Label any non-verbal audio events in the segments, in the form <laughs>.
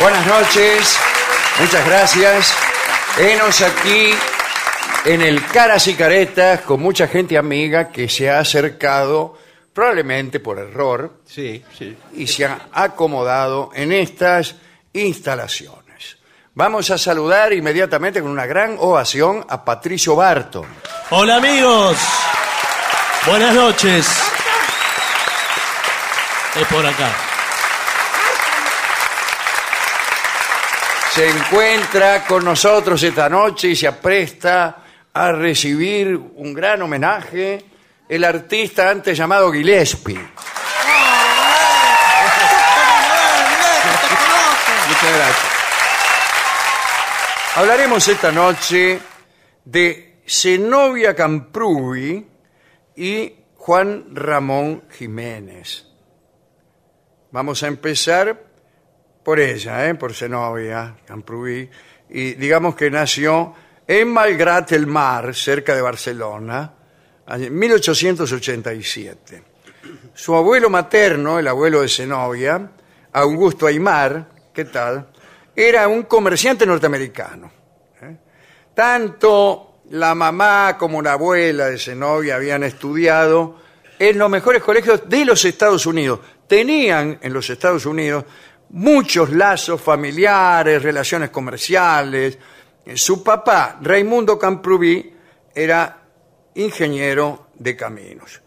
Buenas noches, muchas gracias. Enos aquí en el Caras y Caretas con mucha gente amiga que se ha acercado, probablemente por error, Sí, sí. y se ha acomodado en estas instalaciones. Vamos a saludar inmediatamente con una gran ovación a Patricio Barton. Hola amigos. Buenas noches. Es por acá. Se encuentra con nosotros esta noche y se apresta a recibir un gran homenaje el artista antes llamado Gillespie. Muchas gracias. Hablaremos esta noche de Zenobia Camprui y Juan Ramón Jiménez. Vamos a empezar por ella, ¿eh? por Zenobia Camprubí, y digamos que nació en Malgrat el Mar, cerca de Barcelona, en 1887. Su abuelo materno, el abuelo de Zenobia, Augusto Aymar, ¿qué tal? Era un comerciante norteamericano. ¿eh? Tanto la mamá como la abuela de Zenobia habían estudiado en los mejores colegios de los Estados Unidos. Tenían en los Estados Unidos muchos lazos familiares, relaciones comerciales. Eh, Su papá, Raimundo Camprubí, era ingeniero de caminos.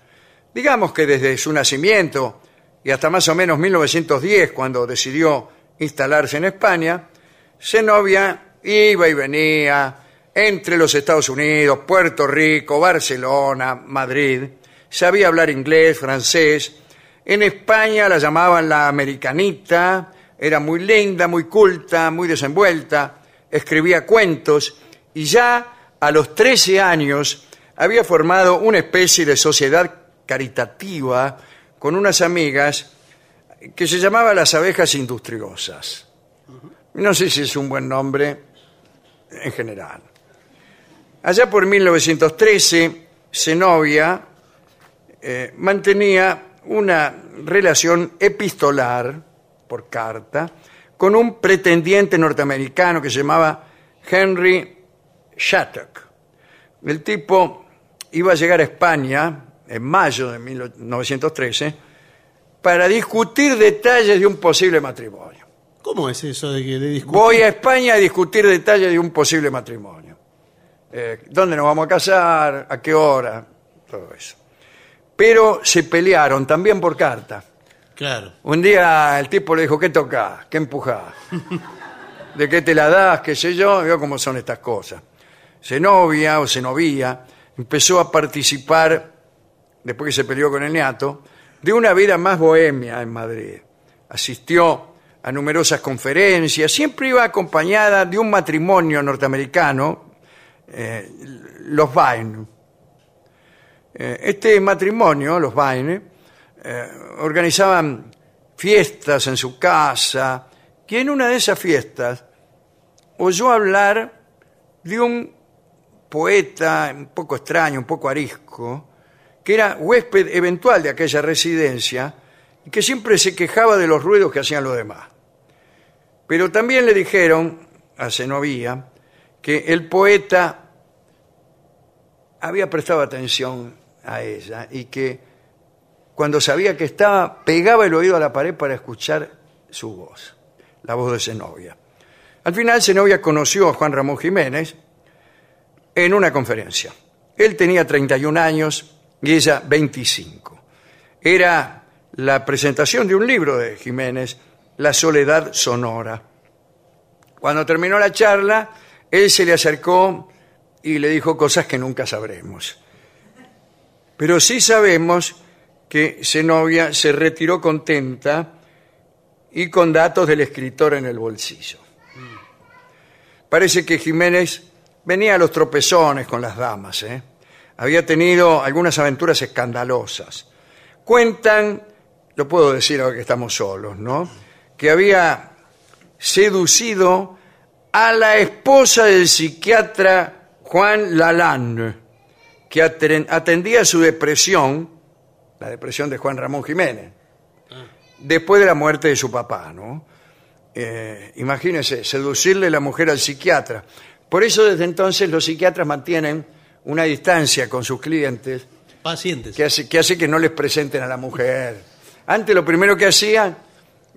Digamos que desde su nacimiento y hasta más o menos 1910, cuando decidió instalarse en España, Zenobia iba y venía entre los Estados Unidos, Puerto Rico, Barcelona, Madrid. Sabía hablar inglés, francés. En España la llamaban la americanita, era muy linda, muy culta, muy desenvuelta, escribía cuentos y ya a los 13 años había formado una especie de sociedad caritativa con unas amigas que se llamaba las abejas industriosas. No sé si es un buen nombre en general. Allá por 1913, Zenobia eh, mantenía una relación epistolar por carta con un pretendiente norteamericano que se llamaba Henry Shattuck, el tipo iba a llegar a España en mayo de 1913 para discutir detalles de un posible matrimonio. ¿Cómo es eso de que de discutir? Voy a España a discutir detalles de un posible matrimonio. Eh, ¿Dónde nos vamos a casar? ¿A qué hora? Todo eso. Pero se pelearon también por carta. Claro. Un día el tipo le dijo, ¿qué tocás? ¿Qué empujás? <laughs> ¿De qué te la das? ¿Qué sé yo? Veo cómo son estas cosas. Se novia o se novía, empezó a participar, después que se peleó con el niato, de una vida más bohemia en Madrid. Asistió a numerosas conferencias, siempre iba acompañada de un matrimonio norteamericano, eh, los Vine. Eh, este matrimonio, los Vine, eh, organizaban fiestas en su casa, que en una de esas fiestas oyó hablar de un poeta un poco extraño, un poco arisco, que era huésped eventual de aquella residencia y que siempre se quejaba de los ruidos que hacían los demás. Pero también le dijeron a Zenobía que el poeta había prestado atención a ella y que cuando sabía que estaba, pegaba el oído a la pared para escuchar su voz, la voz de Zenobia. Al final, Zenobia conoció a Juan Ramón Jiménez en una conferencia. Él tenía 31 años y ella 25. Era la presentación de un libro de Jiménez, La soledad sonora. Cuando terminó la charla, él se le acercó y le dijo cosas que nunca sabremos. Pero sí sabemos que Zenobia se retiró contenta y con datos del escritor en el bolsillo. Parece que Jiménez venía a los tropezones con las damas. ¿eh? Había tenido algunas aventuras escandalosas. Cuentan, lo puedo decir ahora que estamos solos, ¿no? Que había seducido a la esposa del psiquiatra Juan Lalande, que aten- atendía su depresión, la depresión de Juan Ramón Jiménez, después de la muerte de su papá, ¿no? Eh, imagínense, seducirle la mujer al psiquiatra. Por eso desde entonces los psiquiatras mantienen una distancia con sus clientes Pacientes. que hace, que hace que no les presenten a la mujer. Antes lo primero que hacían,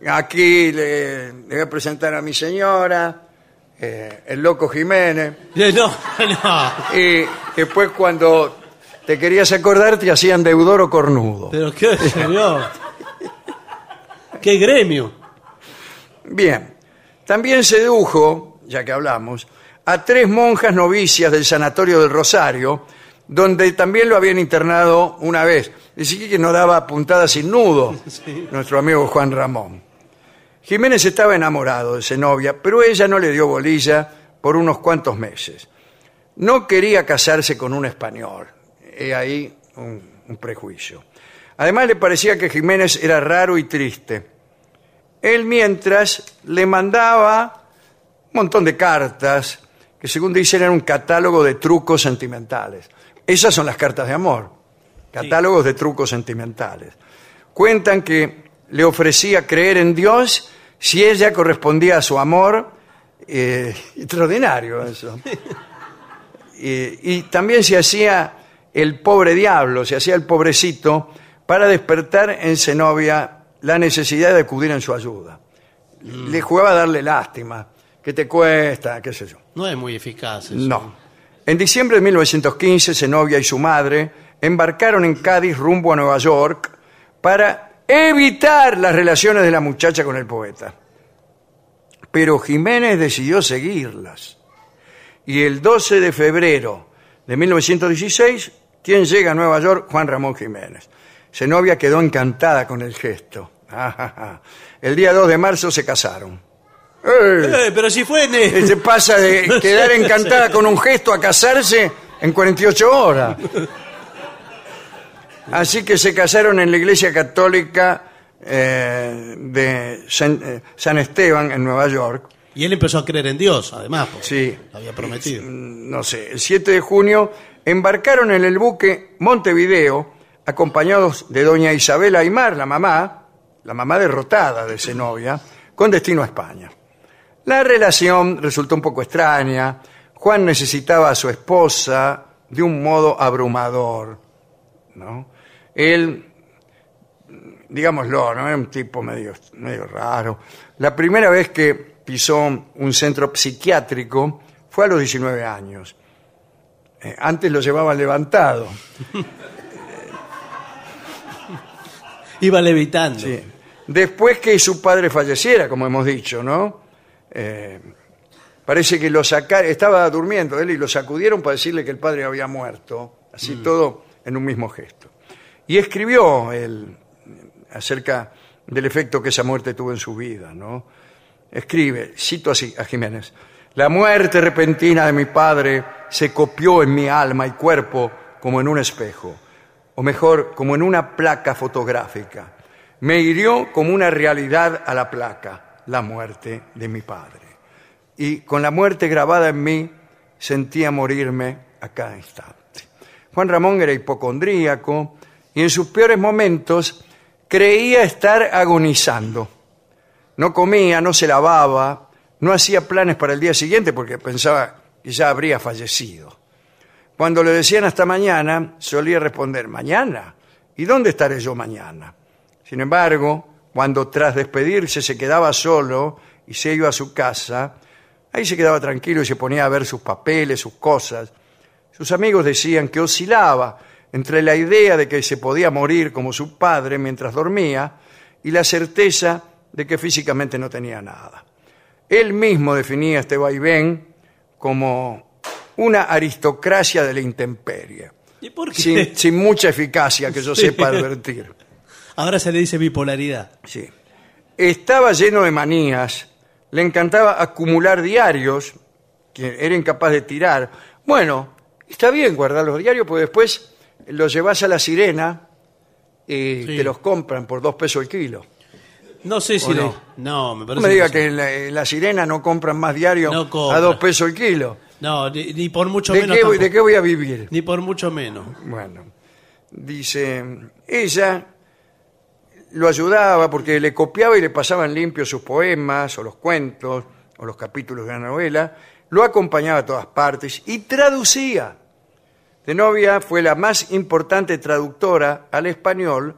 aquí le, le voy a presentar a mi señora, eh, el loco Jiménez, <laughs> No, no. y después cuando te querías acordar te hacían deudor o cornudo. Pero qué señor. Qué gremio. Bien, también sedujo, ya que hablamos, a tres monjas novicias del Sanatorio del Rosario, donde también lo habían internado una vez. Decía que no daba puntada sin nudo, <laughs> nuestro amigo Juan Ramón. Jiménez estaba enamorado de Zenobia, pero ella no le dio bolilla por unos cuantos meses. No quería casarse con un español. He ahí un, un prejuicio. Además le parecía que Jiménez era raro y triste. Él mientras le mandaba un montón de cartas que según dicen eran un catálogo de trucos sentimentales. Esas son las cartas de amor, catálogos de trucos sentimentales. Cuentan que le ofrecía creer en Dios si ella correspondía a su amor. eh, extraordinario eso. Y, y también se hacía el pobre diablo, se hacía el pobrecito para despertar en Zenobia la necesidad de acudir en su ayuda. Le jugaba a darle lástima. ¿Qué te cuesta? ¿Qué sé yo? No es muy eficaz eso. No. En diciembre de 1915, Zenobia y su madre embarcaron en Cádiz rumbo a Nueva York para evitar las relaciones de la muchacha con el poeta. Pero Jiménez decidió seguirlas. Y el 12 de febrero de 1916, ¿quién llega a Nueva York? Juan Ramón Jiménez. Zenobia quedó encantada con el gesto. <laughs> El día 2 de marzo se casaron. ¡Eh! Eh, pero si fue en el- Se pasa de <laughs> quedar encantada con un gesto a casarse en 48 horas. Así que se casaron en la iglesia católica eh, de San, eh, San Esteban en Nueva York. Y él empezó a creer en Dios, además. porque Sí. lo había prometido. No sé, el 7 de junio embarcaron en el buque Montevideo acompañados de doña Isabel Aymar, la mamá, la mamá derrotada de Zenobia, con destino a España. La relación resultó un poco extraña. Juan necesitaba a su esposa de un modo abrumador. ¿no? Él, digámoslo, ¿no? era un tipo medio, medio raro. La primera vez que pisó un centro psiquiátrico fue a los 19 años. Eh, antes lo llevaban levantado. <laughs> Iba levitando. Sí. Después que su padre falleciera, como hemos dicho, ¿no? Eh, parece que lo sacaron, estaba durmiendo él y lo sacudieron para decirle que el padre había muerto, así todo en un mismo gesto. Y escribió él acerca del efecto que esa muerte tuvo en su vida, ¿no? Escribe, cito así a Jiménez, la muerte repentina de mi padre se copió en mi alma y cuerpo como en un espejo, o mejor, como en una placa fotográfica. Me hirió como una realidad a la placa, la muerte de mi padre. Y con la muerte grabada en mí, sentía morirme a cada instante. Juan Ramón era hipocondríaco y en sus peores momentos creía estar agonizando. No comía, no se lavaba, no hacía planes para el día siguiente porque pensaba que ya habría fallecido. Cuando le decían hasta mañana, solía responder, ¿mañana? ¿Y dónde estaré yo mañana? Sin embargo, cuando tras despedirse se quedaba solo y se iba a su casa, ahí se quedaba tranquilo y se ponía a ver sus papeles, sus cosas. Sus amigos decían que oscilaba entre la idea de que se podía morir como su padre mientras dormía y la certeza de que físicamente no tenía nada. Él mismo definía este vaivén como una aristocracia de la intemperie, ¿Y por qué? sin, sin mucha eficacia que yo Sí. sepa advertir. Ahora se le dice bipolaridad. Sí. Estaba lleno de manías, le encantaba acumular diarios, que era incapaz de tirar. Bueno, está bien guardar los diarios, porque después los llevas a la sirena y Sí. te los compran por dos pesos el kilo. No sé si ¿O le- no? No, me No parece me diga que en la, en la sirena no compran más diarios No a dos pesos el kilo. No, ni, ni por mucho ¿De menos qué, voy- tampoco. ¿De qué voy a vivir? Ni por mucho menos. Bueno, dice, ella lo ayudaba porque le copiaba y le pasaban limpios sus poemas o los cuentos o los capítulos de la novela, lo acompañaba a todas partes y traducía. De novia fue la más importante traductora al español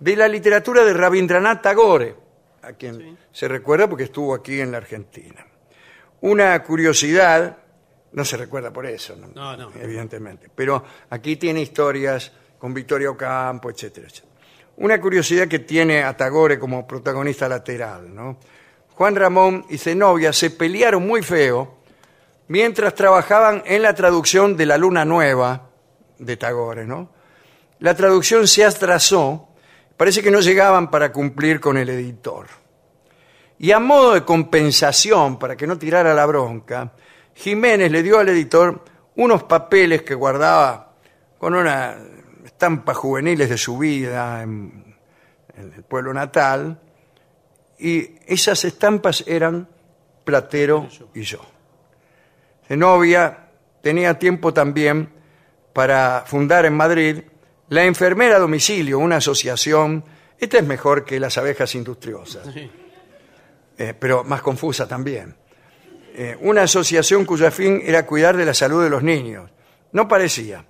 de la literatura de Rabindranath Tagore, a quien se recuerda porque estuvo aquí en la Argentina. Una curiosidad, no se recuerda por eso, ¿no? No, no. evidentemente, pero aquí tiene historias con Victoria Ocampo, etcétera, etcétera. Una curiosidad que tiene a Tagore como protagonista lateral, ¿no? Juan Ramón y Zenobia se pelearon muy feo mientras trabajaban en la traducción de La Luna Nueva de Tagore, ¿no? La traducción se atrasó, parece que no llegaban para cumplir con el editor. Y a modo de compensación, para que no tirara la bronca, Jiménez le dio al editor unos papeles que guardaba con una estampas juveniles de su vida en, en el pueblo natal, y esas estampas eran Platero y yo. Zenobia tenía tiempo también para fundar en Madrid la Enfermera a Domicilio, una asociación, esta es mejor que las abejas industriosas, eh, pero más confusa también. Eh, una asociación cuyo fin era cuidar de la salud de los niños. No parecía.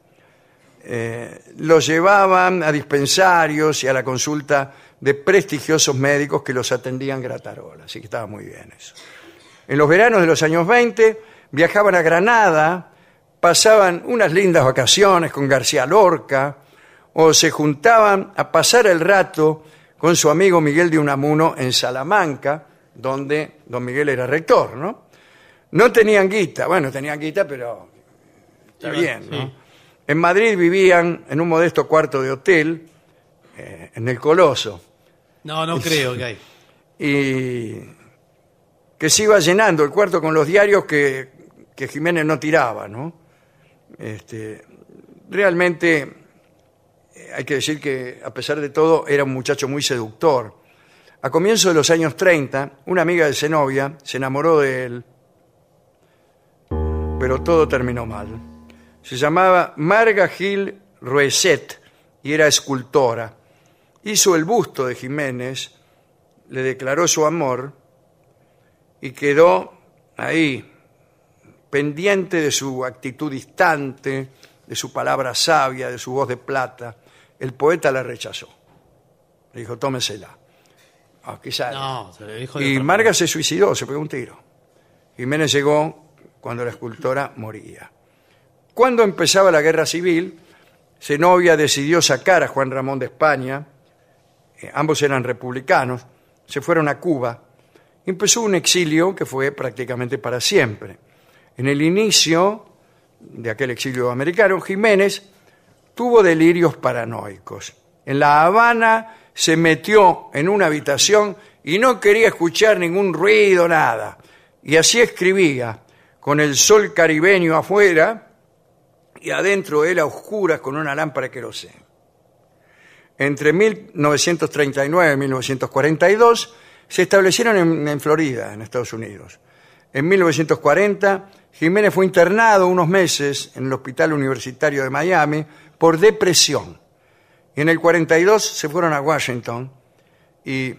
Eh, los llevaban a dispensarios y a la consulta de prestigiosos médicos que los atendían gratarola, así que estaba muy bien eso. En los veranos de los años 20 viajaban a Granada, pasaban unas lindas vacaciones con García Lorca o se juntaban a pasar el rato con su amigo Miguel de Unamuno en Salamanca, donde don Miguel era rector, ¿no? No tenían guita, bueno, tenían guita, pero está bien, ¿no? sí. En Madrid vivían en un modesto cuarto de hotel, eh, en el Coloso, No, no creo que hay. y que se iba llenando el cuarto con los diarios que, que Jiménez no tiraba, ¿no? Este, realmente eh, hay que decir que, a pesar de todo, era un muchacho muy seductor. A comienzos de los años 30, una amiga de Zenobia se enamoró de él, pero todo terminó mal. Se llamaba Marga Gil Roeset y era escultora. Hizo el busto de Jiménez, le declaró su amor y quedó ahí, pendiente de su actitud distante de su palabra sabia, de su voz de plata. El poeta la rechazó. Le dijo, tómesela. Ah, quizá- No, se le dijo y Marga se suicidó, se pegó un tiro. Jiménez llegó cuando la escultora moría. Cuando empezaba la guerra civil, Zenobia decidió sacar a Juan Ramón de España. Eh, ambos eran republicanos. Se fueron a Cuba. Empezó un exilio que fue prácticamente para siempre. En el inicio de aquel exilio americano, Jiménez tuvo delirios paranoicos. En La Habana se metió en una habitación y no quería escuchar ningún ruido, nada. Y así escribía, con el sol caribeño afuera y adentro él a oscuras con una lámpara de queroseno. Entre 1939 y 1942 se establecieron en Florida, en Estados Unidos. En 1940, Jiménez fue internado unos meses en el Hospital Universitario de Miami por depresión. Y en el 42 se fueron a Washington y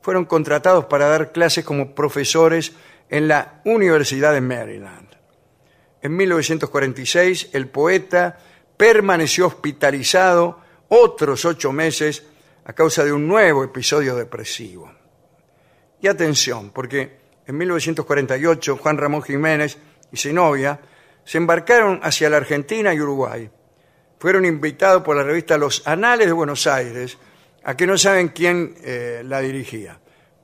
fueron contratados para dar clases como profesores en la Universidad de Maryland. En 1946, el poeta permaneció hospitalizado otros ocho meses a causa de un nuevo episodio depresivo. Y atención, porque en 1948 Juan Ramón Jiménez y Zenobia se embarcaron hacia la Argentina y Uruguay. Fueron invitados por la revista Los Anales de Buenos Aires, a que no saben quién eh, la dirigía,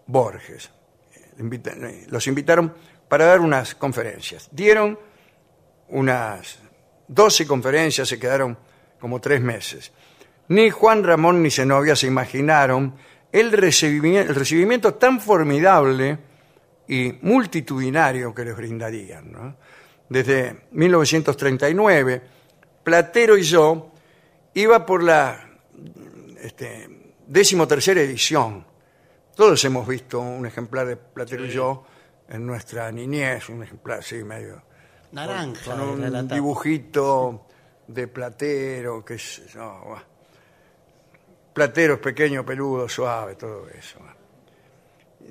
Borges. Eh, eh, Los invitaron para dar unas conferencias. Dieron unas 12 conferencias, se quedaron como tres meses. Ni Juan Ramón ni Zenobia se imaginaron el el recibimiento tan formidable y multitudinario que les brindarían. ¿no? Desde 1939, Platero y yo iba por la este, decimotercera edición. Todos hemos visto un ejemplar de Platero y yo en nuestra niñez, un ejemplar así medio Naranja. con un dibujito de platero, que es no, platero es pequeño, peludo, suave, todo eso.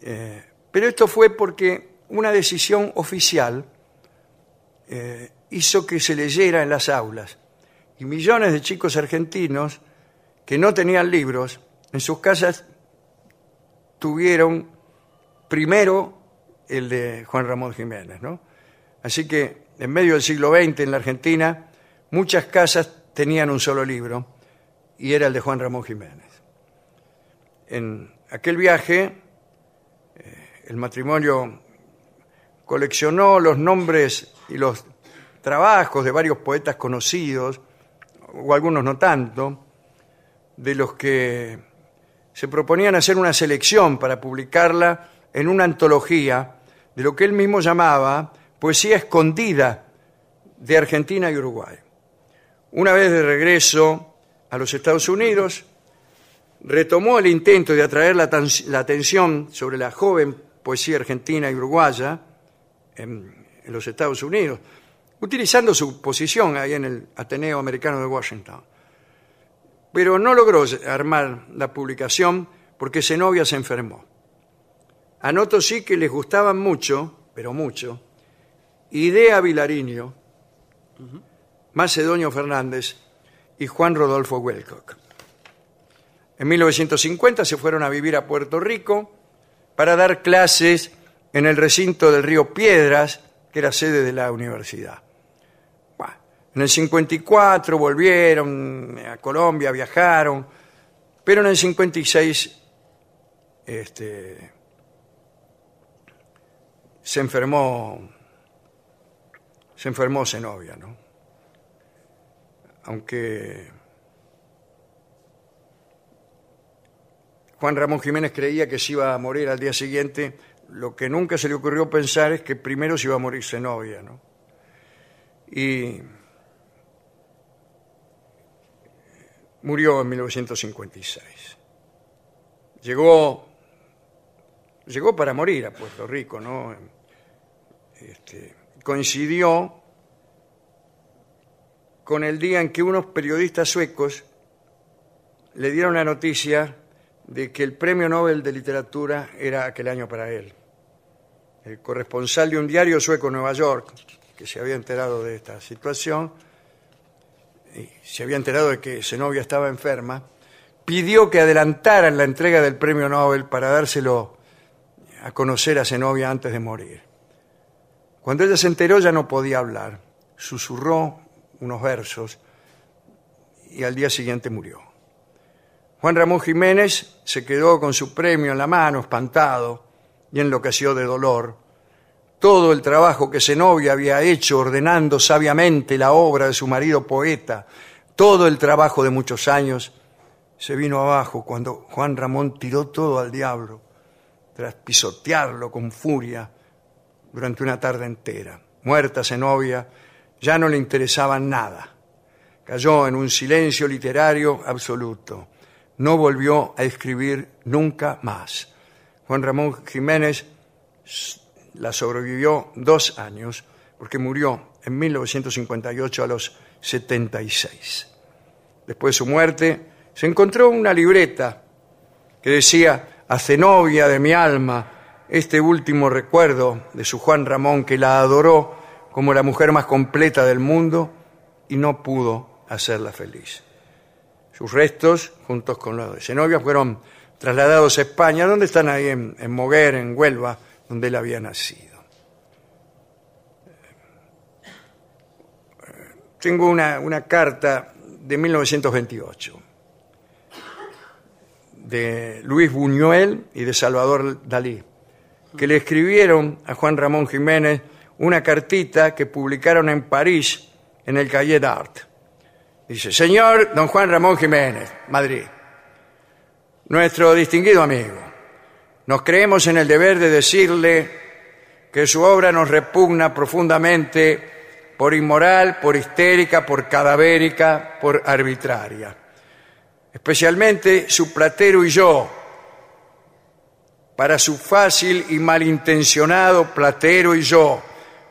Eh, pero esto fue porque una decisión oficial eh, hizo que se leyera en las aulas y millones de chicos argentinos que no tenían libros en sus casas tuvieron primero el de Juan Ramón Jiménez, ¿no? Así que en medio del siglo XX en la Argentina muchas casas tenían un solo libro y era el de Juan Ramón Jiménez. En aquel viaje el matrimonio coleccionó los nombres y los trabajos de varios poetas conocidos, o algunos no tanto, de los que se proponían hacer una selección para publicarla en una antología de lo que él mismo llamaba poesía escondida de Argentina y Uruguay. Una vez de regreso a los Estados Unidos, retomó el intento de atraer la, atención sobre la joven poesía argentina y uruguaya en, los Estados Unidos, utilizando su posición ahí en el Ateneo Americano de Washington. Pero no logró armar la publicación porque Zenobia se enfermó. Anoto sí que les gustaban mucho, pero mucho, Idea Vilariño, Macedonio Fernández y Juan Rodolfo Welcock. En 1950 se fueron a vivir a Puerto Rico para dar clases en el recinto del río Piedras, que era sede de la universidad. En el 54 volvieron a Colombia, viajaron, pero en el 56 este, se enfermó se enfermó Zenobia, ¿no? Aunque Juan Ramón Jiménez creía que se iba a morir al día siguiente, lo que nunca se le ocurrió pensar es que primero se iba a morir Zenobia, ¿no? Y murió en 1956. Llegó, llegó para morir a Puerto Rico, ¿no? Este, coincidió con el día en que unos periodistas suecos le dieron la noticia de que el premio Nobel de Literatura era aquel año para él. El corresponsal de un diario sueco en Nueva York, que se había enterado de esta situación, y se había enterado de que Zenobia estaba enferma, pidió que adelantaran la entrega del premio Nobel para dárselo a conocer a Zenobia antes de morir. Cuando ella se enteró ya no podía hablar, susurró unos versos y al día siguiente murió. Juan Ramón Jiménez se quedó con su premio en la mano, espantado, y enloqueció de dolor. Todo el trabajo que Zenobia había hecho ordenando sabiamente la obra de su marido poeta, todo el trabajo de muchos años, se vino abajo cuando Juan Ramón tiró todo al diablo, tras pisotearlo con furia durante una tarde entera. Muerta Zenobia, ya no le interesaba nada. Cayó en un silencio literario absoluto. No volvió a escribir nunca más. Juan Ramón Jiménez la sobrevivió dos años porque murió en 1958 a los 76. Después de su muerte, se encontró una libreta que decía, a Zenobia de mi alma, este último recuerdo de su Juan Ramón que la adoró como la mujer más completa del mundo y no pudo hacerla feliz. Sus restos, juntos con los de Zenobia, fueron trasladados a España, donde están ahí en, Moguer, en Huelva, donde él había nacido. Tengo una, una carta de 1928 de Luis Buñuel y de Salvador Dalí, que le escribieron a Juan Ramón Jiménez una cartita que publicaron en París en el Cahiers d'Art. Dice, señor don Juan Ramón Jiménez, Madrid, nuestro distinguido amigo, nos creemos en el deber de decirle que su obra nos repugna profundamente por inmoral, por histérica, por cadavérica, por arbitraria. Especialmente su platero y yo, para su fácil y malintencionado platero y yo,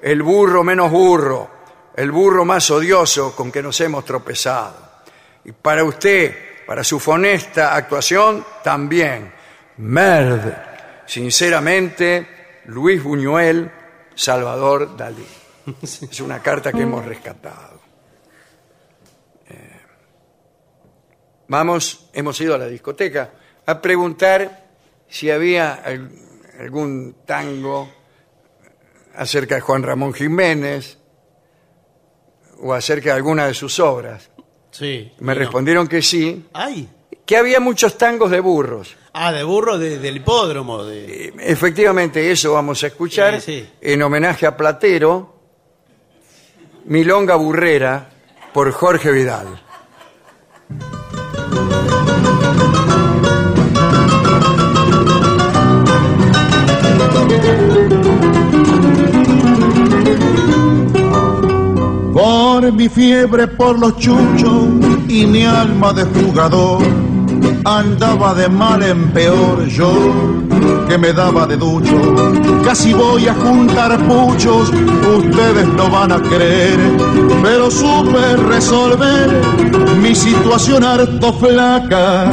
el burro menos burro, el burro más odioso con que nos hemos tropezado. Y para usted, para su funesta actuación, también. Merde. Sinceramente, Luis Buñuel, Salvador Dalí. <laughs> Es una carta que hemos rescatado. Eh, vamos, hemos ido a la discoteca a preguntar si había al- algún tango acerca de Juan Ramón Jiménez o acerca de alguna de sus obras. Sí. Me no. respondieron que sí, ¡Ay! que había muchos tangos de burros. Ah, de burro de- del hipódromo. De... Eh, Efectivamente, eso vamos a escuchar Sí, sí. en homenaje a Platero, Milonga Burrera, por Jorge Vidal. Por mi fiebre por los chuchos y mi alma de jugador andaba de mal en peor yo que me daba de ducho. Casi voy a juntar puchos, ustedes no van a creer, pero supe resolver mi situación harto flaca.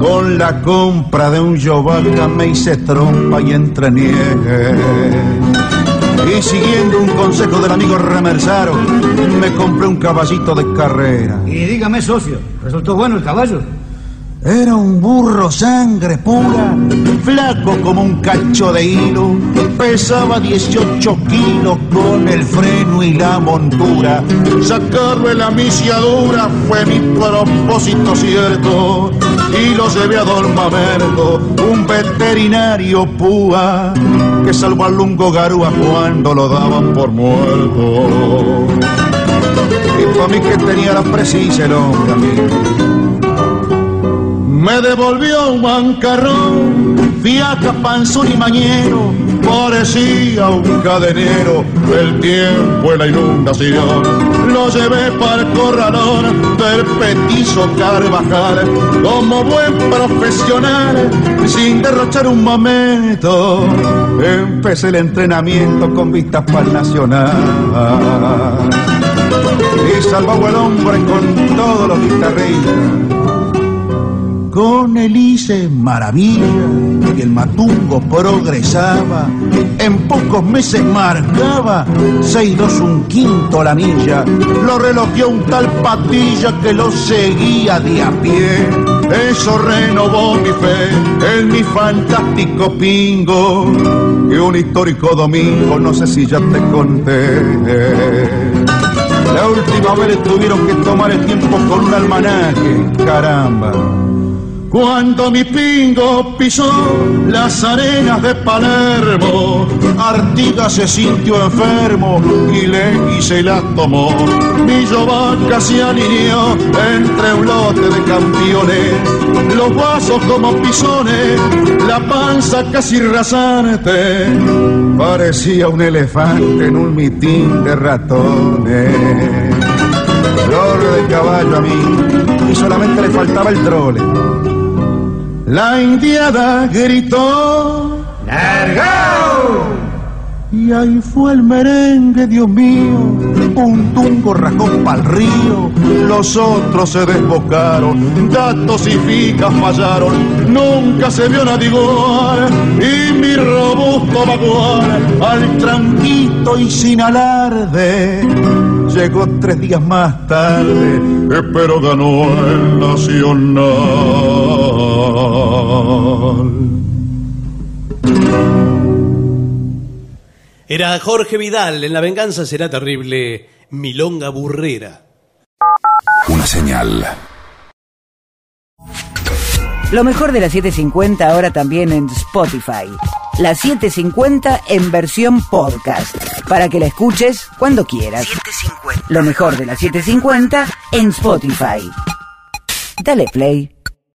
Con la compra de un yovaca me hice trompa y entreniegue. Y siguiendo un consejo del amigo Remersaro, me compré un caballito de carrera. Y dígame, socio, ¿resultó bueno el caballo? Era un burro sangre pura, flaco como un cacho de hilo, pesaba 18 kilos con el freno y la montura. Sacarle la misiadura fue mi propósito cierto, y lo llevé a Don Mamerto, un veterinario púa, que salvó al lungo garúa cuando lo daban por muerto. Y para mí que tenía la precisa el hombre amigo me devolvió un bancarrón, fiaca, panzón y mañero, parecía un cadenero, el tiempo y la inundación. Lo llevé para el corralón del petizo Carvajal, como buen profesional, sin derrochar un momento. Empecé el entrenamiento con vistas para el nacional. Y salvó el hombre con todos los guitarristas con el hice maravilla y el matungo progresaba En pocos meses marcaba seis dos un quinto la milla. Lo relojeó un tal patilla que lo seguía de a pie. Eso renovó mi fe en mi fantástico pingo. Y un histórico domingo, no sé si ya te conté. La última vez tuvieron que tomar el tiempo con un almanaque, caramba. Cuando mi pingo pisó las arenas de Palermo, Artigas se sintió enfermo y le se la tomó. Mi vaca se alineó entre un lote de campeones, los vasos como pisones, la panza casi rasante, parecía un elefante en un mitín de ratones. Flor de caballo a mí, y solamente le faltaba el trole. La indiada gritó ¡Largao! Y ahí fue el merengue, Dios mío, un tungo rajó pa'l río, los otros se desbocaron, datos y ficas fallaron, nunca se vio nadie igual, y mi robusto vaguar al tranquito y sin alarde, llegó tres días más tarde, pero ganó el Nacional. Era Jorge Vidal, en La Venganza será terrible, Milonga Burrera. Una señal. Lo mejor de la 750 ahora también en Spotify. La 750 en versión podcast. Para que la escuches cuando quieras. Lo mejor de la 750 en Spotify. Dale play.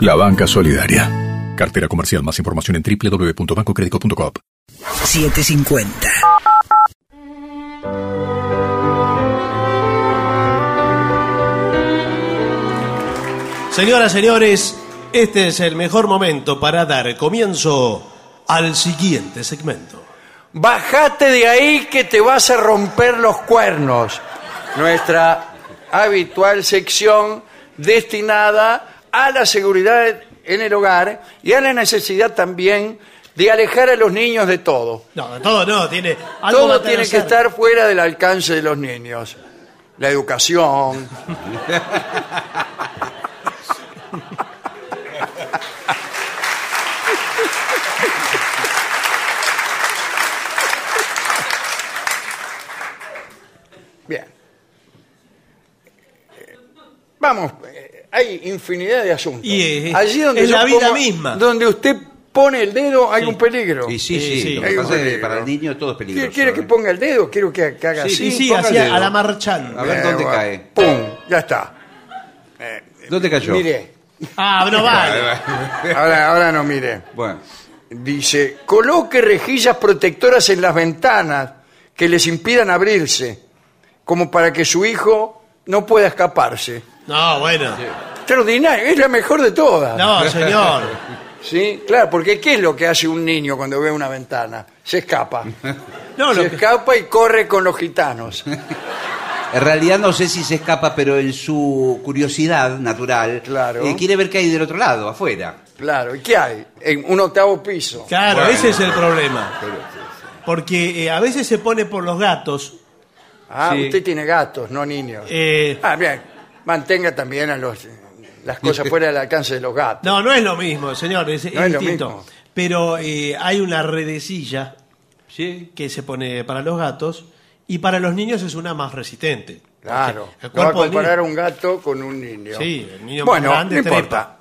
la banca solidaria. Cartera comercial. Más información en www.bancocredico.com. 750. Señoras, señores, este es el mejor momento para dar comienzo al siguiente segmento. Bájate de ahí que te vas a romper los cuernos. Nuestra habitual sección destinada a la seguridad en el hogar y a la necesidad también de alejar a los niños de todo. No, de todo no, tiene algo Todo tiene que estar fuera del alcance de los niños. La educación. Bien. Eh, Vamos, hay infinidad de asuntos. Y, eh, Allí donde es yo la vida pongo- misma. Donde usted pone el dedo hay un peligro. Y sí, sí, sí. lo que Hay un pasa es que peligro. para el niño todo es peligroso. ¿Quiere, quiere que ¿eh? ponga el dedo? Quiero que, que haga Sí, así. Sí, sí, ponga el así dedo. a la marchando. A ver dónde bueno, cae. ¡Pum! Ya está. ¿Dónde cayó? Mire, Ah, no vale. ahora, ahora no mire. Bueno, Dice, coloque rejillas protectoras en las ventanas que les impidan abrirse, como para que su hijo no pueda escaparse. No, bueno. Extraordinario, es la mejor de todas. No, señor. <laughs> ¿Sí? Claro, porque ¿qué es lo que hace un niño cuando ve una ventana? Se escapa. <laughs> No, Se lo que- escapa y corre con los gitanos. <laughs> en realidad no sé si se escapa, pero en su curiosidad natural Claro. eh, quiere ver qué hay del otro lado, afuera. Claro, ¿y qué hay? En un octavo piso. Claro, ese es el problema. Porque eh, a veces se pone por los gatos. Ah, Sí. usted tiene gatos, no niños. eh, Ah, bien. Mantenga también a los, las cosas fuera del alcance de los gatos. no, no es lo mismo, señor, es, No es lo distinto. mismo. Pero eh, hay una redecilla Sí. que se pone para los gatos y para los niños es una más resistente. Claro. El No va a comparar niño- un gato con un niño. Sí, el niño más bueno, grande no importa.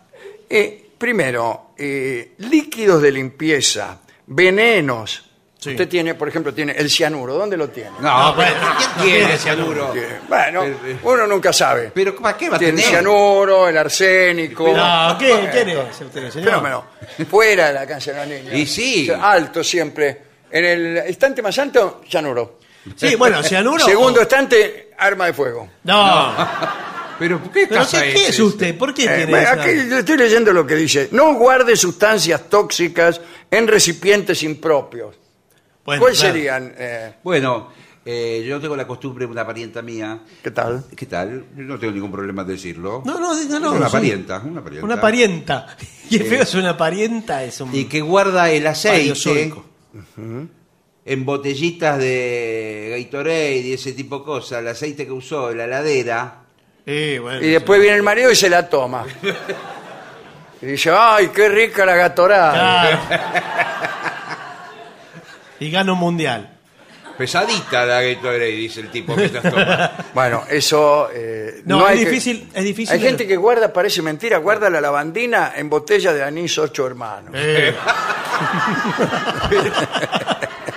Eh, primero, eh, líquidos de limpieza, venenos. Sí. Usted tiene, por ejemplo, tiene el cianuro. ¿Dónde lo tiene? No, bueno, ¿quién tiene cianuro? Bueno, uno nunca sabe. Pero ¿para qué va a Tiene el tener? cianuro, el arsénico. No, ¿qué quiere usted, señor? Fenómeno. Fuera de la alcance de los niños. Y sí. O sea, alto siempre. En el estante más alto, cianuro. Sí, bueno, cianuro. Segundo o- estante, arma de fuego. No. <laughs> Pero ¿qué ¿Pero casa qué, qué es usted? ¿Por qué Eh, tiene bueno, esa- aquí yo estoy leyendo lo que dice. No guarde sustancias tóxicas en recipientes impropios. Bueno, ¿Cuáles claro. serían? eh, Bueno, eh, yo tengo la costumbre, una parienta mía. ¿Qué tal? ¿Qué tal? No tengo ningún problema en decirlo. No, no, no, no. una sí. parienta, una parienta. Una parienta. <laughs> Y es feo es una parienta, es un Y que guarda el aceite paleozoico. en botellitas de Gatorade y ese tipo de cosas. El aceite que usó en la heladera. Eh, bueno, Y después viene el marido y se la toma. <laughs> Y dice, ay, qué rica la gatorada. Claro. <laughs> y gana un mundial. Pesadita la Gatorade, dice el tipo mientras toma. <laughs> Bueno, eso... eh, No, hay es que- difícil- es difícil Hay gente que guarda, parece mentira, guarda la lavandina en botella de anís ocho hermanos. Eh, <laughs>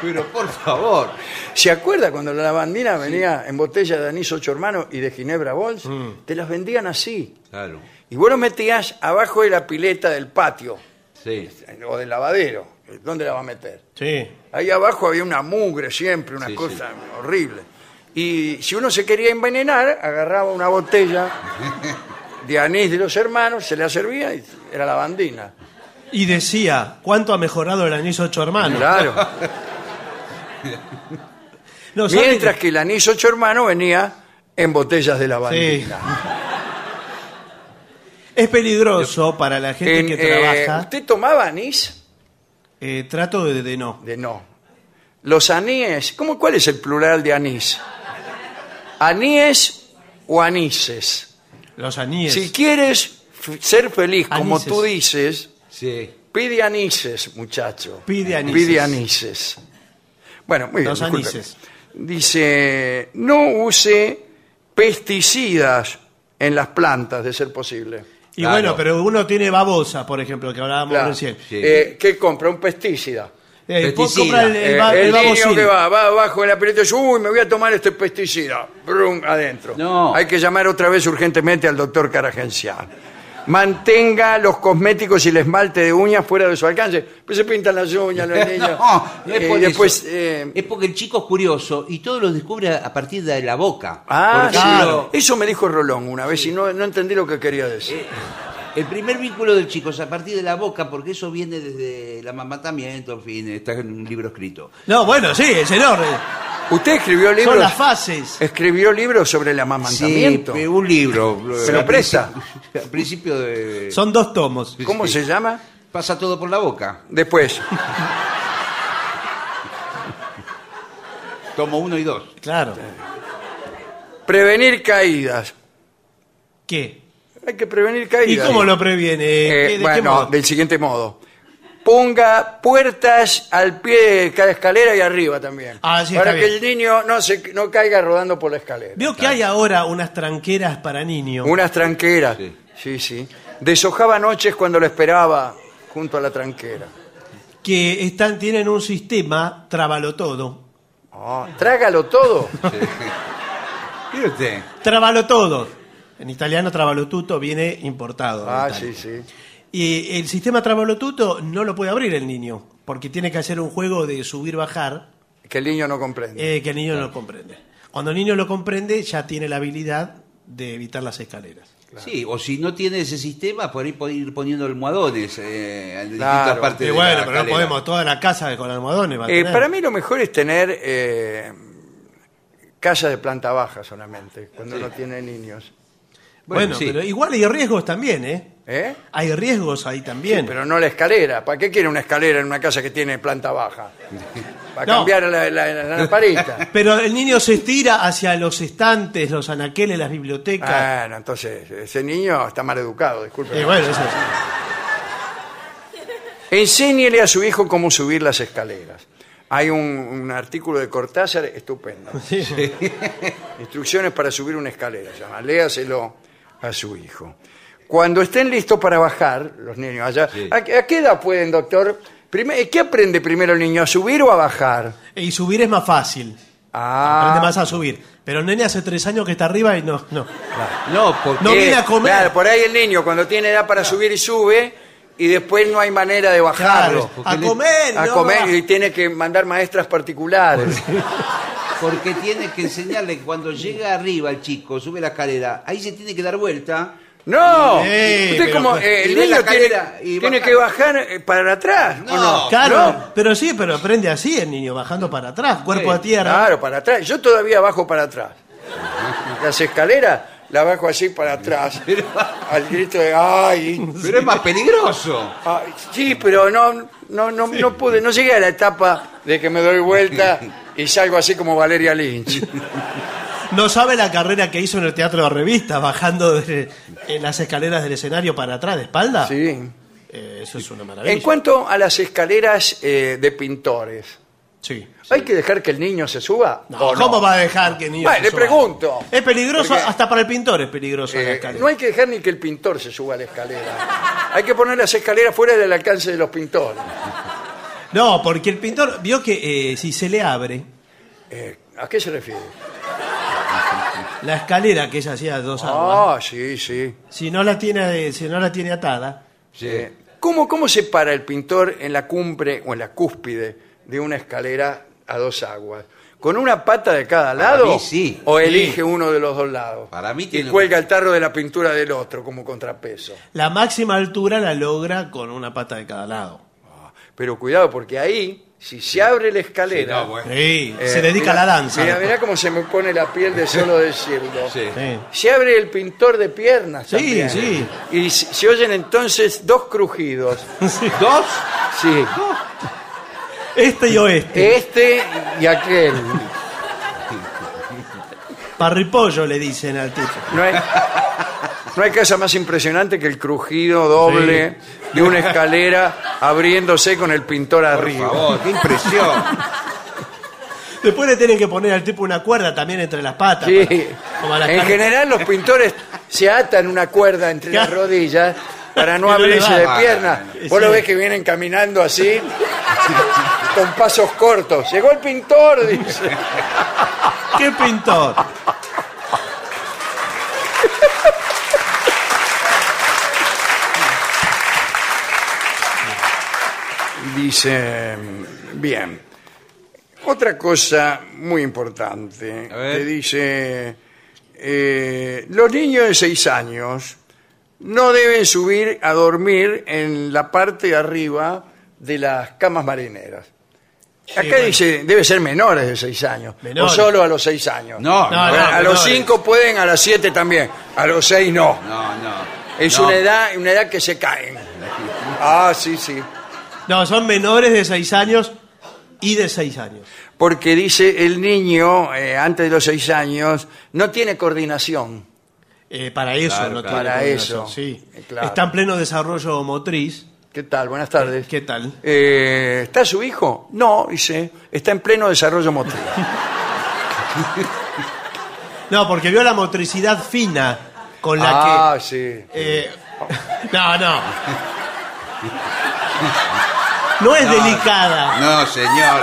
Pero por favor. ¿Se acuerda cuando la lavandina venía en botella de anís ocho hermanos y de ginebra bols? Mm. Te las vendían así. Claro. Y vos lo metías abajo de la pileta del patio Sí. o del lavadero. ¿Dónde la va a meter? sí. Ahí abajo había una mugre siempre, una Sí, cosa horrible. Y si uno se quería envenenar, agarraba una botella de anís de los hermanos, se la servía y era lavandina. Y decía, ¿cuánto ha mejorado el anís ocho hermanos? Claro. <laughs> No, ¿sabe Mientras que- que el anís ocho hermanos venía en botellas de Sí. lavandina. <laughs> Es peligroso para la gente En, que eh, trabaja. ¿Usted tomaba anís? Eh, trato de, de no. De no. Los aníes, ¿cómo, ¿cuál es el plural de anís? ¿Aníes o anises? Los aníes. Si quieres ser feliz como Anises. tú dices, Sí. pide anises, muchacho. Pide anises. Pide anises. Bueno, muy bien. Los disculpe. anises. Dice, no use pesticidas en las plantas, de ser posible. Y Claro. bueno, pero uno tiene babosa, por ejemplo, que hablábamos Claro. recién. Sí. Eh, ¿Qué compra? Un pesticida. Eh, Pesticida. el, el, Eh, ba- el el niño babosil. que va, va abajo de la pileta y dice, uy, me voy a tomar este pesticida. Brum, adentro. No. Hay que llamar otra vez urgentemente al doctor Caragencial. Mantenga los cosméticos y el esmalte de uñas fuera de su alcance. Pues se pintan las uñas los <laughs> niños. No, no es Eh, después, eh, Es porque el chico es curioso y todo lo descubre a partir de la boca. ah, Por sí. Eso me dijo Rolón una vez y no, no entendí lo que quería decir. El primer vínculo del chico es a partir de la boca, porque eso viene desde el amamantamiento, en fin, está en un libro escrito. No, bueno, sí, es enorme. ¿Usted escribió libros? Son las fases. Escribió libros sobre el Sí, amamantamiento. eh, un libro. ¿Se lo Al presta? principio- Al principio de... Son dos tomos. ¿Cómo se llama? Pasa todo por la boca. Después. Tomo uno y dos. Claro. Prevenir caídas. ¿Qué? Hay que prevenir ¿Y caídas. cómo lo previene? Eh, ¿Qué- ¿De qué bueno, modo? del siguiente modo. Ponga puertas al pie de cada escalera y arriba también. Ah, sí, para está que bien. el niño no se no caiga rodando por la escalera. Veo que hay ahora unas tranqueras para niños. Unas tranqueras. Sí. Sí, sí. Deshojaba noches cuando lo esperaba junto a la tranquera. que están, tienen un sistema, trábalo todo. Ah, trágalo todo. Mire usted. Trábalo todo. En italiano trábalo tutto viene importado. de Ah, Italia. sí, sí. Y el sistema trábalo tutto no lo puede abrir el niño, porque tiene que hacer un juego de subir-bajar Que el niño no comprende. eh, que el niño no comprende. Cuando el niño lo comprende, ya tiene la habilidad de evitar las escaleras. Sí, o si no tiene ese sistema, por ahí puede ir poniendo almohadones eh, en Claro. distintas partes Y de bueno, la pero no podemos toda la casa con almohadones. va a Eh, tener. para mí lo mejor es tener eh, casa de planta baja solamente, cuando no tiene niños. bueno, Bueno, sí. pero igual hay riesgos también, ¿eh? ¿Eh? Hay riesgos ahí también. Pero no la escalera. ¿Para qué quiere una escalera en una casa que tiene planta baja? Para No. cambiar la, la, la lamparita. <laughs> Pero el niño se estira hacia los estantes, los anaqueles, las bibliotecas. Bueno, entonces ese niño está mal educado, disculpe. Y bueno, eso es. Enséñele a su hijo cómo subir las escaleras. Hay un, un artículo de Cortázar estupendo. <laughs> Instrucciones para subir una escalera. se llama. Léaselo a su hijo. Cuando estén listos para bajar, los niños allá. ¿A, qué- a qué edad pueden, doctor? Prime- ¿Qué aprende primero el niño? ¿A subir o a bajar? Y subir es más fácil. Ah, Aprende más a subir. Pero el nene hace tres años que está arriba y no, no. No, porque No viene a comer. Claro, por ahí el niño cuando tiene edad para subir y sube, y después no hay manera de bajarlo. Claro, a comer, A no, comer no. y tiene que mandar maestras particulares. <laughs> Porque tiene que enseñarle que cuando llega arriba el chico, sube la escalera, ahí se tiene que dar vuelta. No, Sí, usted pero como pues- eh, y el ve la niño tiene, escalera y tiene que bajar eh, para atrás. ¿o No, no? Claro, ¿No? pero sí, pero aprende así el niño, bajando para atrás, cuerpo Sí, a tierra. Claro, para atrás. Yo todavía bajo para atrás. Las escaleras las bajo así para atrás. <laughs> Al grito de ¡ay! Pero es más peligroso. Ay, sí, pero no, no, no, no pude, no llegué a la etapa de que me doy vuelta y salgo así como Valeria Lynch. <laughs> No sabe la carrera que hizo en el teatro de revista, bajando de- en las escaleras del escenario para atrás, de espalda. Sí. Eh, eso es una maravilla. En cuanto a las escaleras eh, de pintores, Sí. ¿hay que dejar que el niño se suba? No, o ¿Cómo va a dejar que el niño se le suba? pregunto. Es peligroso, Porque- hasta para el pintor es peligroso la Eh, escalera. no hay que dejar ni que el pintor se suba a la escalera. Hay que poner las escaleras fuera del alcance de los pintores. No, porque el pintor vio que eh, si se le abre Eh, ¿A qué se refiere? La escalera que ella hacía dos aguas, Ah, sí, sí. si no la tiene, si no la tiene atada, Eh, ¿Cómo, ¿Cómo se para el pintor en la cumbre o en la cúspide de una escalera a dos aguas? ¿Con una pata de cada Para lado? mí sí. ¿O Sí. elige uno de los dos lados? Para mí Y tiene- cuelga el tarro de la pintura del otro como contrapeso. la máxima altura la logra con una pata de cada lado. Pero cuidado, porque ahí, si se abre la escalera... Sí, no, bueno. Sí, eh, se dedica mira- a la danza. Mira, mira cómo se me pone la piel de solo decirlo. Sí. Sí. Se abre el pintor de piernas. Sí, también. sí. Y se, oyen entonces dos crujidos. <laughs> ¿Dos? Sí. Este y oeste. Este y aquel. Parripollo le dicen al tipo. No hay, no hay cosa más impresionante que el crujido doble de una escalera abriéndose con el pintor Por arriba. favor, qué impresión. Después le tienen que poner al tipo una cuerda también entre las patas. Sí. para- como a la En car- general los pintores se atan una cuerda entre las Claro. rodillas para no Que no le abrirse de piernas. Vos lo Sí. ves que vienen caminando así, con pasos cortos. Llegó el pintor, dice. ¿Qué pintor? Dice, bien, otra cosa muy importante, A ver. que dice, eh, los niños de seis años no deben subir a dormir en la parte de arriba de las camas marineras. Acá bueno. dice, debe ser menores de seis años, Menores. o solo a los seis años. No, No, no, a los menores. cinco pueden, a las siete también, a los seis no. no, no. Es No. una edad, una edad que se caen. Ah, sí, sí. No, son menores de 6 años y de 6 años. Porque dice el niño, eh, antes de los seis años, no tiene coordinación. Eh, para eso Claro, no claro. tiene Para eso. Sí. Eh, claro. Está en pleno desarrollo motriz. ¿Qué tal? Buenas tardes. ¿Qué tal? Eh, ¿Está su hijo? No, dice, está en pleno desarrollo motriz. <laughs> No, porque vio la motricidad fina con la ah, que. sí. eh, <laughs> no, no. No es delicada. No, señor.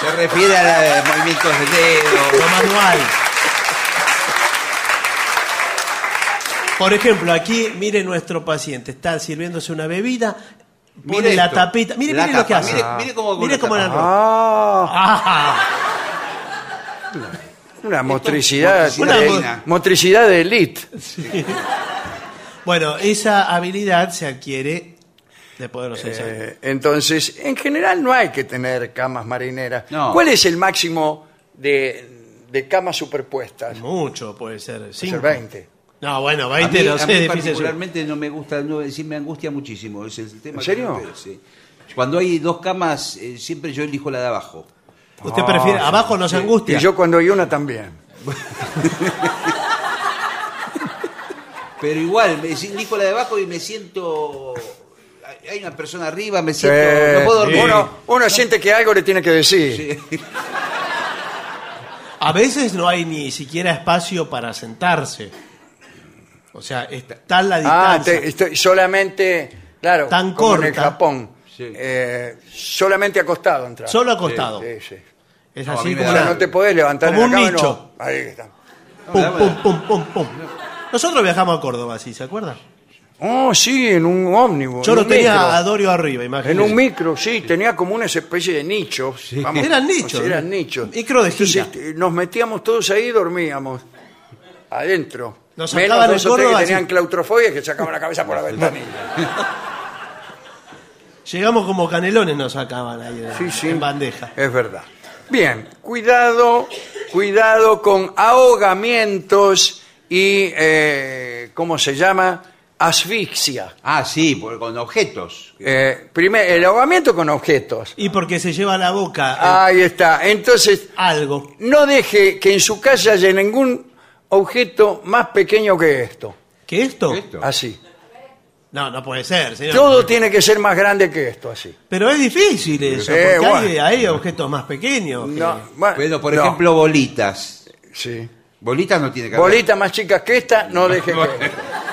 Se refiere a los movimientos de Lo dedo. manual. Por ejemplo, aquí, mire nuestro paciente, está sirviéndose una bebida, pone Mire la esto. tapita. Mire, La mire lo que hace. mire- mire cómo- Mire cómo la Ah, Ah, una motricidad, motricidad de, fina. motricidad de elite. Bueno, esa habilidad se adquiere después de los seis años. Eh, entonces, en general no hay que tener camas marineras. No. ¿Cuál es el máximo de, de camas superpuestas? Mucho puede ser. Puede Cinco. ser 20. No, bueno, A mí, 20 no a sé, mí difícil. particularmente no me gusta, no, sí me angustia muchísimo. Es el tema ¿En que serio? me- sí. Cuando hay dos camas, eh, siempre yo elijo la de abajo. Usted prefiere, abajo no se angustia. Y yo cuando hay una también. <laughs> Pero igual, me, elijo la de abajo y me siento... Hay una persona arriba, me Sí, siento... no puedo dormir. Uno, uno siente que algo le tiene que decir. Sí. A veces no hay ni siquiera espacio para sentarse. O sea, está la Ah, distancia. te- estoy solamente, claro, Tan como en el corta. Japón. Sí. eh, solamente acostado entrar. Solo acostado. Sí, sí. Es No, a así me como O sea, no te podés levantar Como en un la cama, nicho. no. Ahí está. Pum, pum, pum, pum, pum. Nosotros viajamos a Córdoba, ¿sí? ¿Se acuerdan? Oh, sí, en un ómnibus. Yo en lo un tenía a Dorio arriba, En imagínate. un micro, sí, tenía como una especie de vamos, Eran nichos, o sea, Eran ¿no? nichos. Micro de Entonces, gira. este, nos metíamos todos ahí y dormíamos. Adentro. Nos Menos sacaban dos el o tres gordo que así. tenían claustrofobia que sacaban la cabeza por la <laughs> ventanilla. Llegamos como canelones, nos sacaban ahí en, Sí, sí. en bandeja. Es verdad. Bien, cuidado, cuidado con ahogamientos y, eh, ¿cómo se llama? Asfixia. Ah, sí, por- con objetos. Eh, primer, el ahogamiento con objetos. Y porque se lleva a la boca eh, Ahí está. Entonces, algo. no deje que en su casa haya ningún objeto más pequeño que esto. ¿Qué esto? Esto. Así. No, no puede ser, señor. Todo tiene que ser más grande que esto, así. Pero es difícil eso, Eh, porque hay, bueno. hay objetos más pequeños. que- No, bueno, Bueno, por no. ejemplo, bolitas. Sí. Bolitas no tiene que haber. Bolitas más chicas que esta, no deje que. <laughs>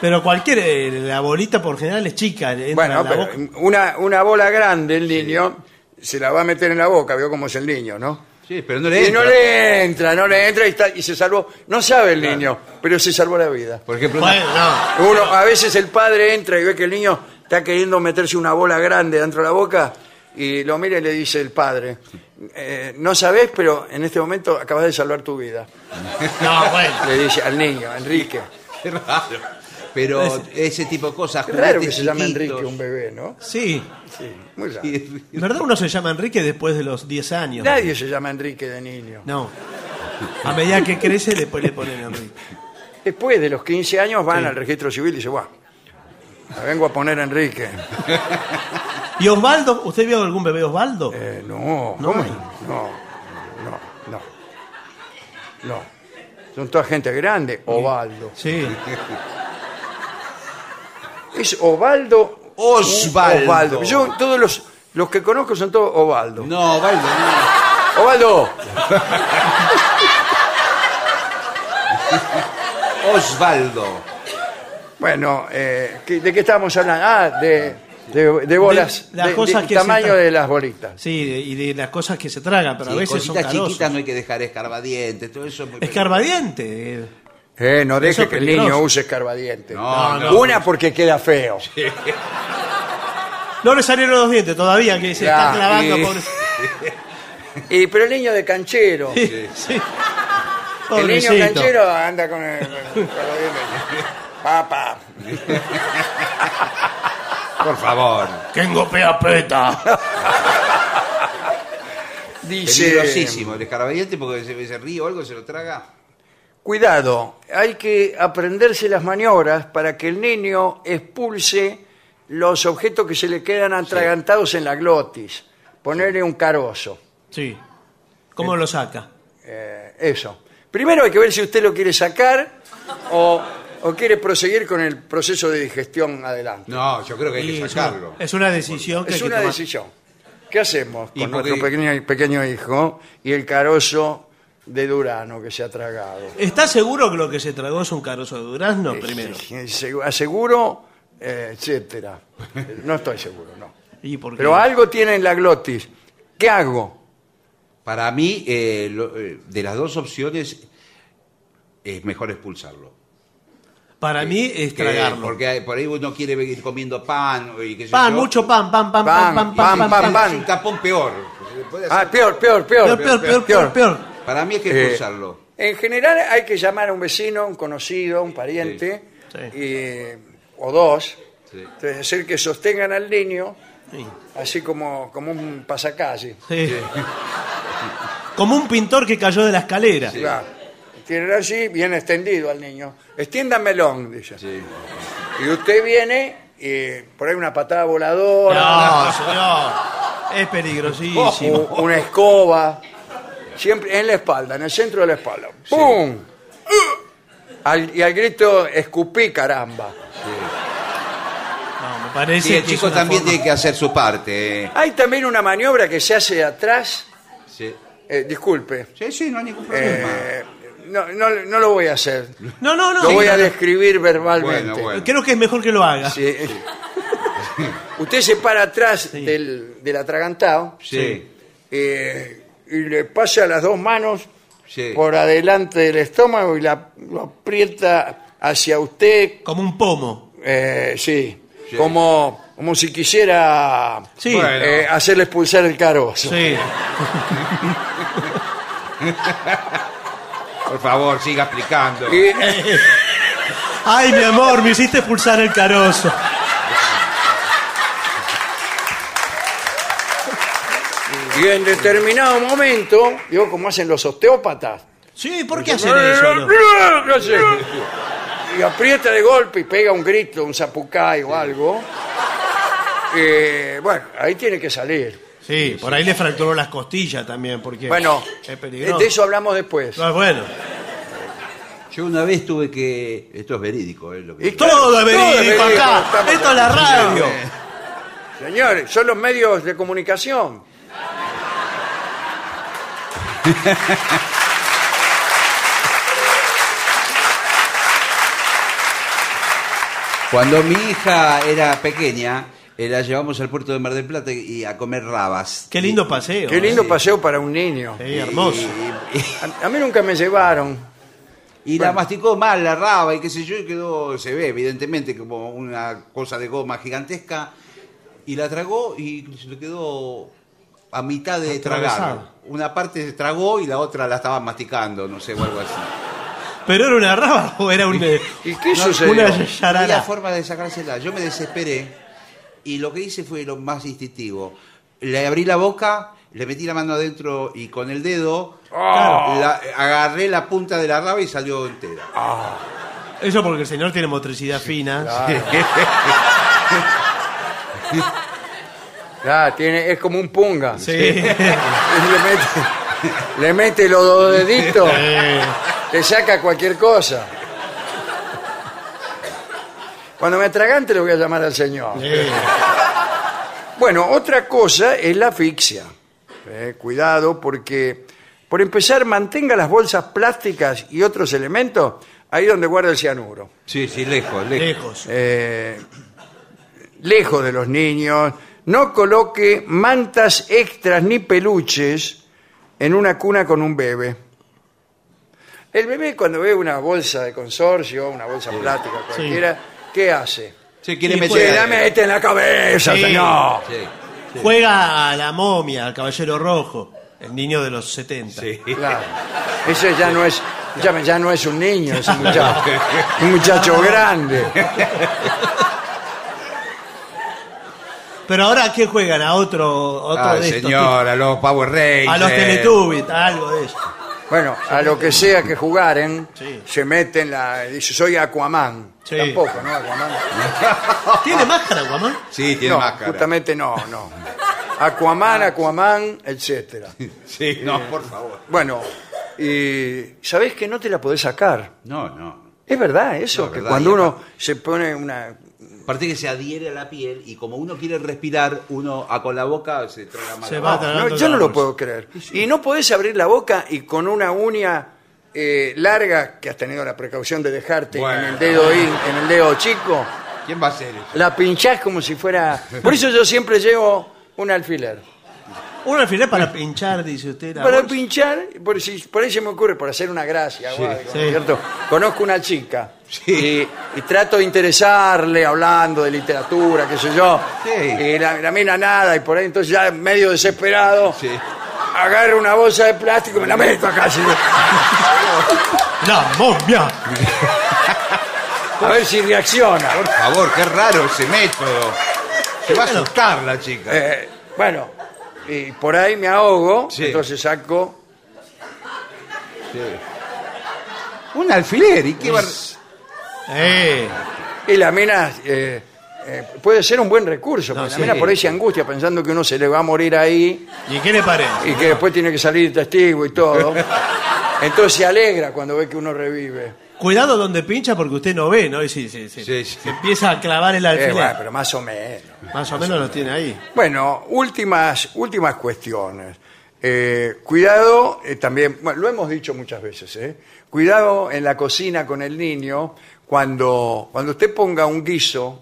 Pero cualquier, eh, la bolita por general es chica, entra Bueno, en la pero boca. una, una bola grande el niño se la va a meter en la boca, veo cómo es el niño, ¿no? Sí, pero no le Y entra. no le entra, no le entra y, está- y se salvó. No sabe el niño, pero se salvó la vida. Por ejemplo, una- Bueno, no. Uno, a veces el padre entra y ve que el niño está queriendo meterse una bola grande dentro de la boca y lo mira y le dice el padre, eh, no sabes, pero en este momento acabas de salvar tu vida. No, bueno. Le dice al niño, Enrique. Qué raro. Pero ese tipo de cosas. Es raro que se llame chiquitos. Enrique un bebé, ¿no? Sí. Sí, muy raro. Sí. En verdad uno se llama Enrique después de los 10 años. Nadie se llama Enrique de niño. No. A medida que crece, después le ponen Enrique. Después de los 15 años van Sí. al registro civil y dicen, bueno, me vengo a poner Enrique. ¿Y Osvaldo? ¿Usted vio algún bebé Osvaldo? Eh, no, No ¿cómo? hay. No, no, no. No. Son toda gente grande. Ovaldo. Sí. <laughs> Es Ovaldo. Osvaldo. Osvaldo. Yo, todos los, los que conozco son todos Ovaldo. No, Valdo, no. Ovaldo. Osvaldo. Bueno, eh, ¿qué- ¿de qué estábamos hablando? Ah, de, de, de bolas. De las de- cosas que se tamaño tra- de las bolitas. Sí, de- y de las cosas que se tragan, pero a Sí, veces son cositas carosos. chiquitas no hay que dejar escarbadientes, todo eso es muy Escarbadiente. eh. Eh, no deje es que el peligroso. niño use escarbadiente. No, no. Una porque queda feo. No le salieron los dientes todavía, que se Ya, está clavando. y- pobre- <laughs> Y, pero el niño de canchero. Sí. sí. El niño Pobrecito. canchero anda con el, con. Papá. <laughs> Por favor. Tengo pea peta. Dice, Peligrosísimo el escarbadiente porque se, se ríe o algo, se lo traga. Cuidado, hay que aprenderse las maniobras para que el niño expulse los objetos que se le quedan atragantados en la glotis. Ponerle un carozo. Sí. ¿Cómo lo saca? Eh, eso. Primero hay que ver si usted lo quiere sacar o, o quiere proseguir con el proceso de digestión adelante. No, yo creo que hay Y que es sacarlo. una- Es una decisión que Es hay que una tomar. decisión. ¿Qué hacemos Y con porque- nuestro pequeño, pequeño hijo y el carozo de Durano que se ha tragado? ¿Está seguro que lo que se tragó es un carozo de durazno primero? Eh, segu- Aseguro, eh, etcétera. No estoy seguro, no. ¿Y por qué? Pero algo tiene en la glotis. ¿Qué hago? Para mí, eh, lo- eh, de las dos opciones, es mejor expulsarlo. Para mí es Que- tragarlo. Porque hay- por ahí uno quiere ir comiendo pan. Y qué sé Pan, yo. mucho pan, pan, pan, Pan, pan, pan, pan, pan, pan, pan. pan. Es un tapón peor. Puede hacer- Ah, peor, peor, peor. Peor, peor, peor, peor, peor. Para mí hay que Eh, expulsarlo. En general hay que llamar a un vecino, un conocido, un pariente, Sí. y- o dos, Sí. entonces hacer que sostengan al niño, Sí. así como, como un pasacalle. Sí. Como un pintor que cayó de la escalera. Claro. Tienen así, bien extendido al niño. Extiéndamelo, dice. Sí. Y usted viene y por ahí una patada voladora, No, señor. Es u- peligrosísimo. <laughs> una escoba, siempre en la espalda, en el centro de la espalda. ¡Pum! Al- y al grito, escupí, caramba. No, me parece Sí, el que es chico una también forma- tiene que hacer su parte. eh. Hay también una maniobra que se hace atrás. Sí. eh, disculpe, sí, sí, no hay ningún problema. eh, no, no, no lo voy a hacer. No, no, no. Lo voy a describir verbalmente. Bueno, bueno. Creo que es mejor que lo haga. Sí. Usted se para atrás del, del atragantado Sí. eh, y le pasa las dos manos Sí. por adelante del estómago y la, lo aprieta hacia usted, Como un pomo. eh, sí, Como, como si quisiera Sí. Bueno. eh, hacerle expulsar el carozo. Sí. <laughs> Por favor, siga explicando. Y, Ay, mi amor, me hiciste expulsar el carozo. Y en determinado momento, digo, como hacen los osteópatas, Sí, ¿por qué hacen eso? no? No sé. Y aprieta de golpe y pega un grito, un zapucay o algo. <laughs> Eh, bueno, ahí tiene que salir. Sí, por ahí le fracturó las costillas también, porque Bueno, es peligroso. de eso hablamos después. Ah, bueno. Yo una vez tuve que. Esto es verídico, ¿eh? Lo que... Y- Todo es verídico verídico, acá. estamos- Esto es la radio. Señores, son los medios de comunicación. <laughs> Cuando mi hija era pequeña, eh, la llevamos al puerto de Mar del Plata y a comer rabas. Qué lindo paseo. Qué lindo ¿eh? paseo para un niño. Sí, hermoso. Y, y- A, a mí nunca me llevaron. y la masticó mal la raba y qué sé yo, y quedó, se ve evidentemente como una cosa de goma gigantesca. Y la tragó y se le quedó a mitad de tragar. Una parte se tragó y la otra la estaba masticando, no sé, o algo así. ¿Pero era una raba o era un, ¿Y qué una sucedió? No había yarara? forma de sacársela. Yo me desesperé y lo que hice fue lo más instintivo. Le abrí la boca, le metí la mano adentro y con el dedo la- agarré la punta de la raba y salió entera. Eso porque el señor tiene motricidad fina. <laughs> <laughs> Ah, tiene, es como un punga. Sí. <laughs> Le mete, le mete los dos deditos, te saca cualquier cosa. Cuando me atragante le voy a llamar al señor. Bueno, otra cosa es la asfixia. Eh, cuidado porque, por empezar, mantenga las bolsas plásticas y otros elementos ahí donde guarda el cianuro. Sí, sí, lejos, lejos. Lejos. Eh, lejos de los niños. No coloque mantas extras ni peluches en una cuna con un bebé. El bebé cuando ve una bolsa de consorcio, una bolsa plástica cualquiera, ¿qué hace? Se quiere Y meter. Se la mete en la cabeza, Sí. señor. Sí, Juega a la momia, al caballero rojo, el niño de los 70. sí. Claro. Ese ya no es, ya, ya no es un niño, es un <laughs> muchacho, un muchacho grande. <laughs> Pero ahora, ¿a qué juegan? A otro, otro Ay, de estos señor, a los Power Rangers. A los Teletubbies, algo de eso. Bueno, a lo que sea que jugaren, Sí. se meten la. Dice, soy Aquaman. Sí. Tampoco, ¿no? Aquaman. <laughs> ¿Tiene máscara, Guamán? Sí, tiene no, máscara. justamente no, no. Aquaman, Aquaman, etcétera. <laughs> Sí, no, por favor. Bueno, y ¿sabés que no te la podés sacar? No, no. Es verdad eso, No, que verdad, cuando y uno se pone una... Aparte que se adhiere a la piel y como uno quiere respirar, uno a con la boca se traga más. Se va No, yo no lo puedo creer. Y no podés abrir la boca y con una uña eh, larga que has tenido la precaución de dejarte Bueno. en el dedo in- en el dedo chico, ¿Quién va a hacer eso? la pinchás como si fuera... <laughs> Por eso yo siempre llevo un alfiler. Un alfiler para pinchar, dice usted. la Para bolsa. pinchar, por, si, por ahí se me ocurre, por hacer una gracia o algo, sí. ¿cierto? Conozco una chica y, y trato de interesarle hablando de literatura, qué sé yo. Sí. Y la, la mina nada, y por ahí entonces ya medio desesperado, Sí. agarro una bolsa de plástico y me la meto acá. así. La momia. A ver si reacciona. Por favor, qué raro ese método. Se va a asustar la chica. Eh, bueno, y por ahí me ahogo, Sí. entonces saco. Un alfiler, ¿y qué va Eh, Y la mina eh, eh, puede ser un buen recurso, No, porque sí. la mina por ahí se angustia pensando que uno se le va a morir ahí ¿Y qué le parece? y que después tiene que salir testigo y todo. <laughs> Entonces se alegra cuando ve que uno revive. Cuidado donde pincha porque usted no ve, ¿no? Y Sí, sí. se empieza a clavar el Eh, alfiler. bueno, pero más o menos. Más o menos lo tiene ahí. Bueno, últimas, últimas cuestiones. Eh, cuidado, eh, también, bueno, lo hemos dicho muchas veces, ¿eh? cuidado en la cocina con el niño cuando, cuando usted ponga un guiso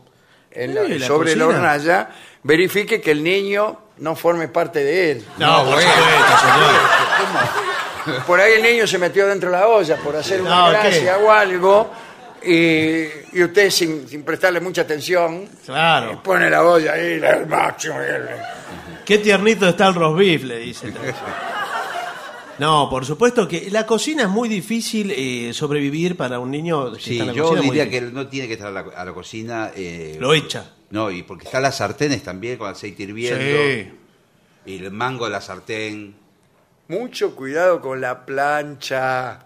en la- Sí, la sobre la cocina. hornalla, verifique que el niño no forme parte de él. No, por supuesto, señor. Por ahí el niño se metió dentro de la olla por hacer una No, gracia o algo y, y usted sin, sin prestarle mucha atención Claro. pone la olla ahí, el máximo. y el- Qué tiernito está el roast beef, le dice. <laughs> No, por supuesto que la cocina es muy difícil eh, sobrevivir para un niño que Sí, está en la yo cocina, muy diría que no tiene que estar a la, a la cocina. eh, Lo echa. No, y porque están las sartenes también con aceite hirviendo. Sí. Y el mango de la sartén. Mucho cuidado con la plancha.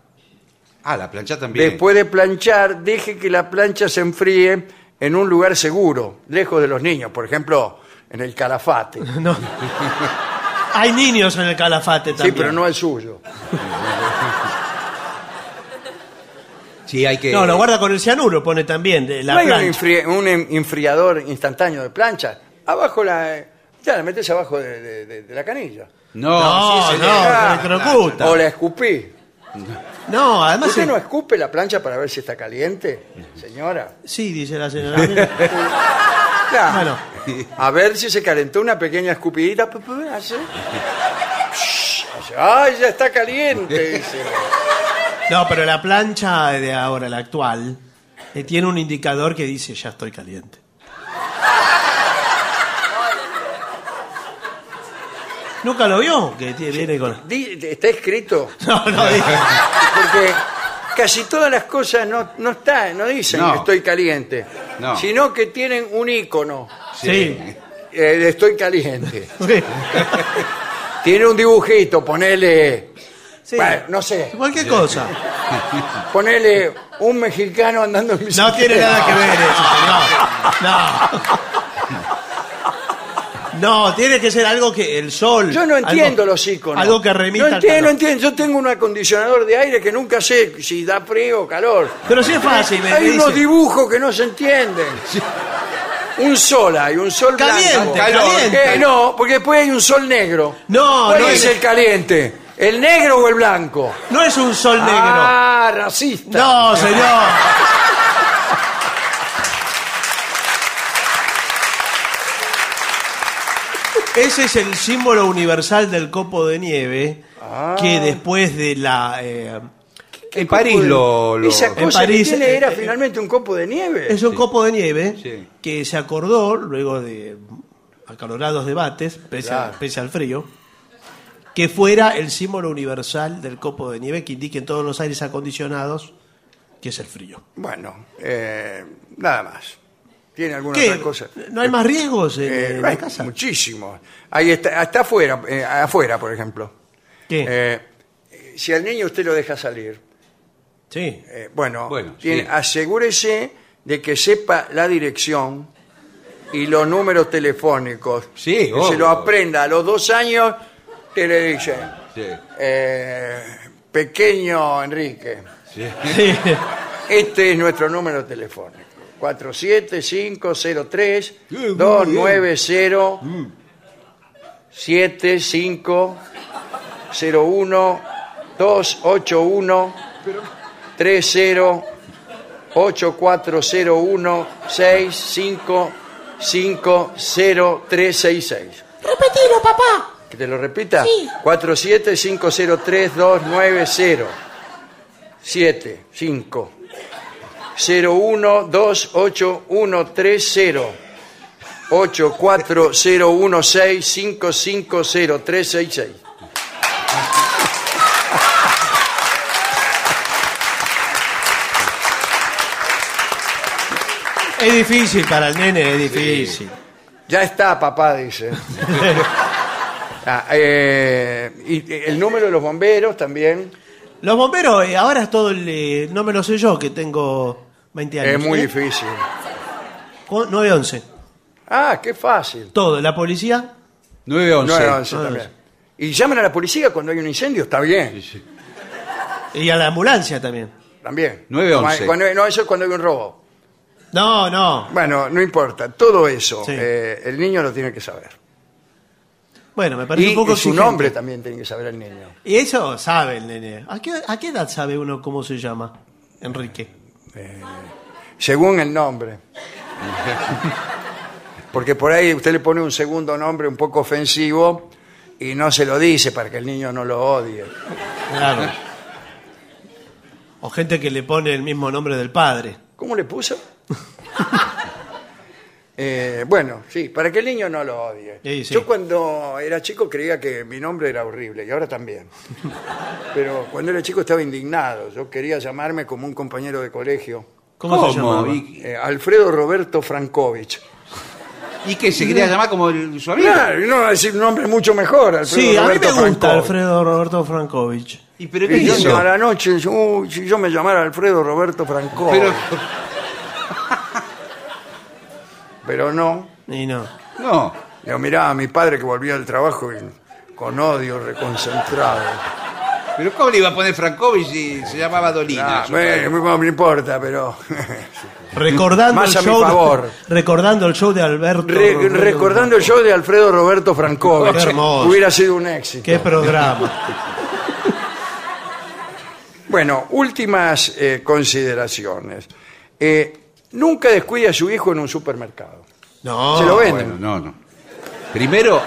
Ah, la plancha también. Después de planchar, deje que la plancha se enfríe en un lugar seguro, lejos de los niños, por ejemplo, en el calafate. <laughs> No. <laughs> Hay niños en el calafate Sí, también. pero no el suyo. Sí, hay que. No, lo guarda con el cianuro, pone también. de la no hay un, enfri- enfriador instantáneo de plancha. Abajo la. Ya la metes abajo de, de- de- de la canilla. No, No, sí, no. Ah. O la escupí. No, además. ¿Usted es- no escupe la plancha para ver si está caliente, señora? Sí, dice la señora. <laughs> Bueno, A ver si se calentó una pequeña escupidita. pu- Hace. ¡Ay, ya está caliente! Dice. no, pero la plancha de ahora, la actual, eh, tiene un indicador que dice ya estoy caliente. ¿Nunca lo vio? Que tiene, viene con... Di- Está escrito. No, no, dije. Porque casi todas las cosas no, no están, no dicen No. que estoy caliente, No. sino que tienen un icono. Sí. eh, de estoy caliente. <laughs> Sí. <laughs> Tiene un dibujito, ponele, Sí. bueno, no sé, Cualquier cosa. <laughs> ponele un mexicano andando en No bicicleta. tiene nada que ver eso, señor. No. No, tiene que ser algo que el sol. Yo no entiendo los iconos. Algo que remita No al entiendo, no calor. entiendo. Yo tengo un acondicionador de aire que nunca sé si da frío o calor. Pero sí es fácil, me, Hay unos dice. dibujos que no se entienden. Un sol hay, un sol Caliente, blanco. caliente. Eh, no, porque después hay un sol negro. No, ¿Cuál no es es- el caliente? ¿El negro o el blanco? No es un sol negro. Ah, racista. No, señor. Ese es el símbolo universal del copo de nieve Ah. que después de la... eh, En París lo. lo- Esa En cosa París, que tiene eh, era eh, finalmente un copo de nieve. es un copo de nieve Sí. que se acordó luego de acalorados debates, pese, a- pese al frío, que fuera el símbolo universal del copo de nieve que indique en todos los aires acondicionados que es el frío. Bueno, eh, nada más. ¿Tiene alguna ¿Qué? otra cosa? ¿No hay más riesgos en, Eh, en la hay casa? Muchísimos. Ahí está, hasta afuera, eh, afuera, por ejemplo. ¿Qué? Eh, si al niño usted lo deja salir, sí. eh, bueno, Bueno, tiene- sí. asegúrese de que sepa la dirección y los números telefónicos. Sí, que se lo aprenda a los dos años, que le dice, Sí. eh, pequeño Enrique, Sí. Sí. este es nuestro número telefónico. 47503 Bien, muy 290 75 01 281 30 8401 65 366. Repetilo, papá. ¿Que te lo repita? Sí. 475032990 7 5 01 28130 84016 550366. Es difícil para el nene, es difícil. Ya está, papá, dice. <laughs> Ah, eh, y el número de los bomberos también Los bomberos, eh, ahora es todo el... eh, no me lo sé yo, que tengo 20 años. es muy ¿eh? difícil. Cu- 911. Ah, qué fácil. Todo. La policía, 911. 911 también. Y llaman a la policía cuando hay un incendio, está bien. y a la ambulancia también. También. 911. Cuando- no, eso es cuando hay un robo. No, no. Bueno, no importa. Todo eso, Sí. eh, el niño lo tiene que saber. Bueno, me parece Y, un poco y su exigente. nombre también tiene que saber el niño. Y eso sabe el nene. ¿A qué, ¿A qué edad sabe uno cómo se llama? Enrique. Según el nombre. <laughs> Porque por ahí usted le pone un segundo nombre un poco ofensivo y no se lo dice para que el niño no lo odie. Claro. O gente que le pone el mismo nombre del padre. ¿Cómo le puso? <laughs> Eh, bueno, sí, para que el niño no lo odie. Sí, sí. Yo cuando era chico creía que mi nombre era horrible y ahora también. <laughs> Pero cuando era chico estaba indignado. Yo quería llamarme como un compañero de colegio, ¿Cómo, se llamaba? ¿Y, eh, Alfredo Roberto Frankovich. y qué? ¿Se quería llamar como el- su amigo? Claro, no decir un nombre mucho mejor. Alfredo Sí, a mí Roberto me gusta Frankovich. Alfredo Roberto Frankovich. ¿Y pero qué Y yo hizo? a la noche, si yo me llamara Alfredo Roberto Frankovich. Pero, Pero no. Y no. no. Yo miraba a mi padre que volvía del trabajo y con odio reconcentrado. Pero ¿cómo le iba a poner Frankovic si se llamaba Dolina? Ah, su padre? no importa, pero Recordando Más el a mi show. favor. recordando el show de Alberto. Re- Roberto recordando el show de Alfredo Roberto Frankovich, hermoso. hubiera sido un éxito. Qué programa. Bueno, últimas eh, consideraciones. Eh, nunca descuide a su hijo en un supermercado. No. Se lo Bueno, no, no. Primero,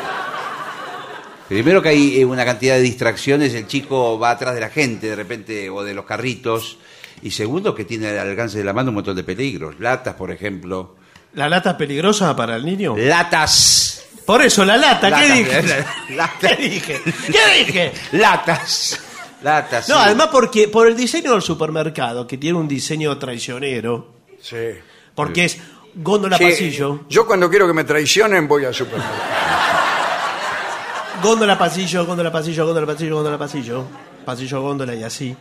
primero que hay eh, una cantidad de distracciones, el chico va atrás de la gente de repente o de los carritos. Y segundo, que tiene al alcance de la mano un montón de peligros. Latas, por ejemplo. ¿La lata es peligrosa para el niño? Latas. Por eso, la lata, ¿qué Latas, dije? <laughs> latas. ¿Qué dije? ¿Qué dije? Latas. Latas. No, sí. además porque por el diseño del supermercado, que tiene un diseño traicionero, Sí. porque es góndola Sí, pasillo, Yo cuando quiero que me traicionen voy al supermercado. góndola pasillo, góndola pasillo, góndola pasillo, góndola pasillo, pasillo góndola y así.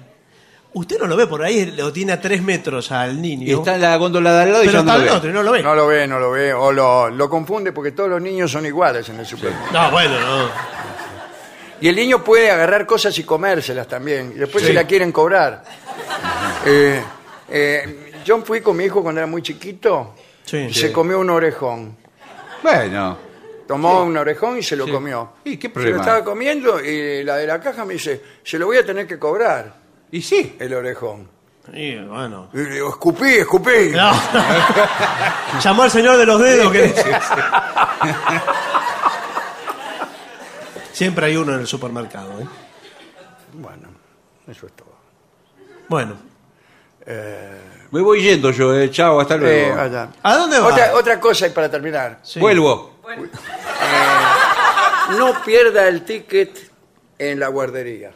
Usted no lo ve por ahí, lo tiene a tres metros al niño. Y está en la góndola de al lado y pero ya no está lo al ve. otro y no lo ve. No lo ve, no lo ve. O lo, lo confunde porque todos los niños son iguales en el supermercado. No, bueno, no. Y el niño puede agarrar cosas y comérselas también. Y después Sí. se la quieren cobrar. Eh, eh, yo fui con mi hijo cuando era muy chiquito Sí. y se comió un orejón. Bueno. Tomó un orejón y se lo Sí. comió. ¿Y qué Se lo problema estaba comiendo y la de la caja me dice, se lo voy a tener que cobrar Y sí. el orejón. Y bueno. Y le digo, escupí, escupí. No. <laughs> Llamó al señor de los dedos. que- Siempre hay uno en el supermercado. ¿eh? Bueno, eso es todo. Bueno, Me voy yendo yo, eh. Chao, hasta Eh, luego. allá. ¿a dónde va? Otra, otra cosa y para terminar. Sí. Vuelvo. No pierda el ticket en la guardería.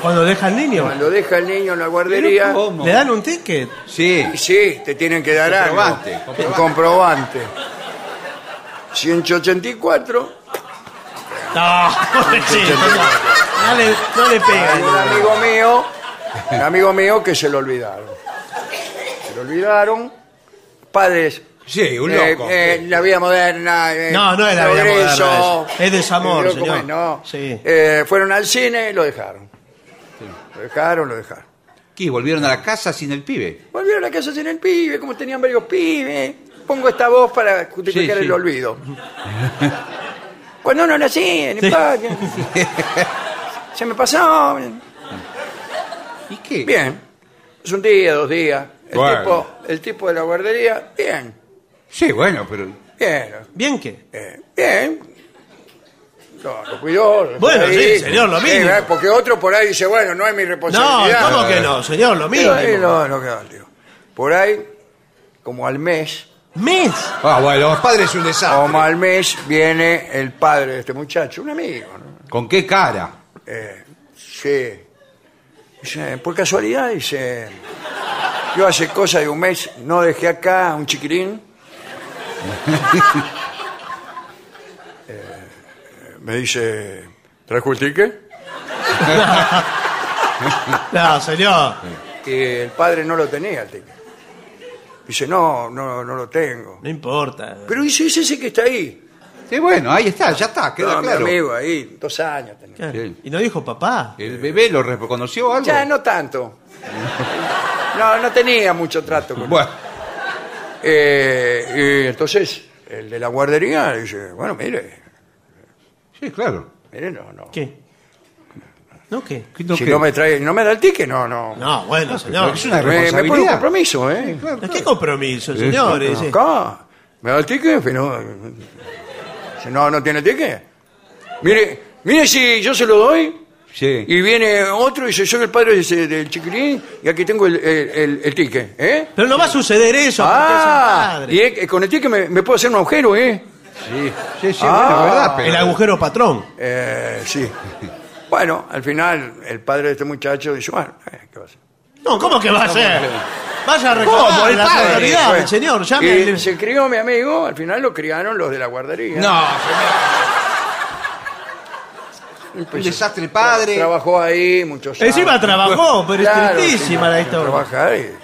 Cuando deja al niño, Cuando deja el niño en la guardería. ¿le dan un ticket? Sí. sí, te tienen que dar algo. Comprobante, Un comprobante. comprobante. 184. No, <laughs> no, no le, no le Hay un pega. amigo mío, un amigo mío que se lo olvidaron. Se lo olvidaron. Padres. Sí, un eh, loco. eh, la vida moderna. eh, No, no es la vida progreso, moderna, es- es desamor, ¿cómo señor. es? No. Sí. Eh, fueron al cine y lo dejaron. Lo dejaron, lo dejaron. ¿Qué? ¿Volvieron a la casa sin el pibe? Volvieron a la casa sin el pibe, como tenían varios pibes. Pongo esta voz para justificar Sí, sí. el olvido. <laughs> Cuando uno lo hacía, en patio. <laughs> Se me pasó. ¿Y qué? Bien. Es un día, dos días. El, Bueno. tipo, el tipo de la guardería, bien. Sí, bueno, pero. Bien. ¿Bien qué? eh, bien. Lo, lo cuidó. lo Bueno, dejó sí, señor, lo mínimo. eh, porque otro por ahí dice, bueno, no es mi No, responsabilidad. ¿cómo que no, señor? Lo Pero ahí mismo. lo- lo que va, tío. Por ahí, como al mes, ¿Mes? Ah, bueno, los padres es un desastre. como al mes, viene el padre de este muchacho, un amigo, ¿no? ¿Con qué cara? Eh, sí. Dice, por casualidad, dice, yo hace cosa de un mes no dejé acá a un chiquirín. <laughs> Eh, me dice, ¿trajo el ticket? <laughs> No, señor. Y el padre no lo tenía el ticket. Dice, no, no, no lo tengo. No importa. Pero dice, es ese que está ahí. Sí, bueno, ahí está, ya está, queda No, mi claro. amigo ahí, dos años tenía. ¿Y no dijo papá? ¿El bebé lo reconoció algo? Ya, no tanto. No, no tenía mucho trato con él. Bueno, Eh, y entonces, el de la guardería dice, bueno, mire, sí, claro. mire, no, no. ¿Qué? ¿No qué? No, si ¿qué? no me trae, no me da el ticket, no, no. No, bueno, señor. Es una me, me pone un responsabilidad. compromiso, ¿eh? ¿Qué compromiso, señores? Sí. Acá, ¿me da el ticket? Pero, no, no tiene ticket. Mire, mire si yo se lo doy, Sí. Y viene otro y dice, soy el padre de ese- del chiquilín y aquí tengo el, el, el- el ticket. ¿Eh? Pero no va a suceder eso. porque es el Ah, padre. y eh, con el ticket me, me puedo hacer un agujero, ¿eh? Sí, sí, sí, Ah. bueno, verdad, pero... El agujero patrón. Eh, sí. Bueno, al final el padre de este muchacho dice, bueno, eh, ¿qué va a hacer? No, ¿cómo que va a ser? Vaya a El las padre, autoridades, señor. Llame Y al- se crió mi amigo, al final lo criaron los de la guardería. No, señor. Un desastre padre. Trabajó ahí muchos años. Encima trabajó, pero Claro, es tristísima sí, la historia. trabaja ahí.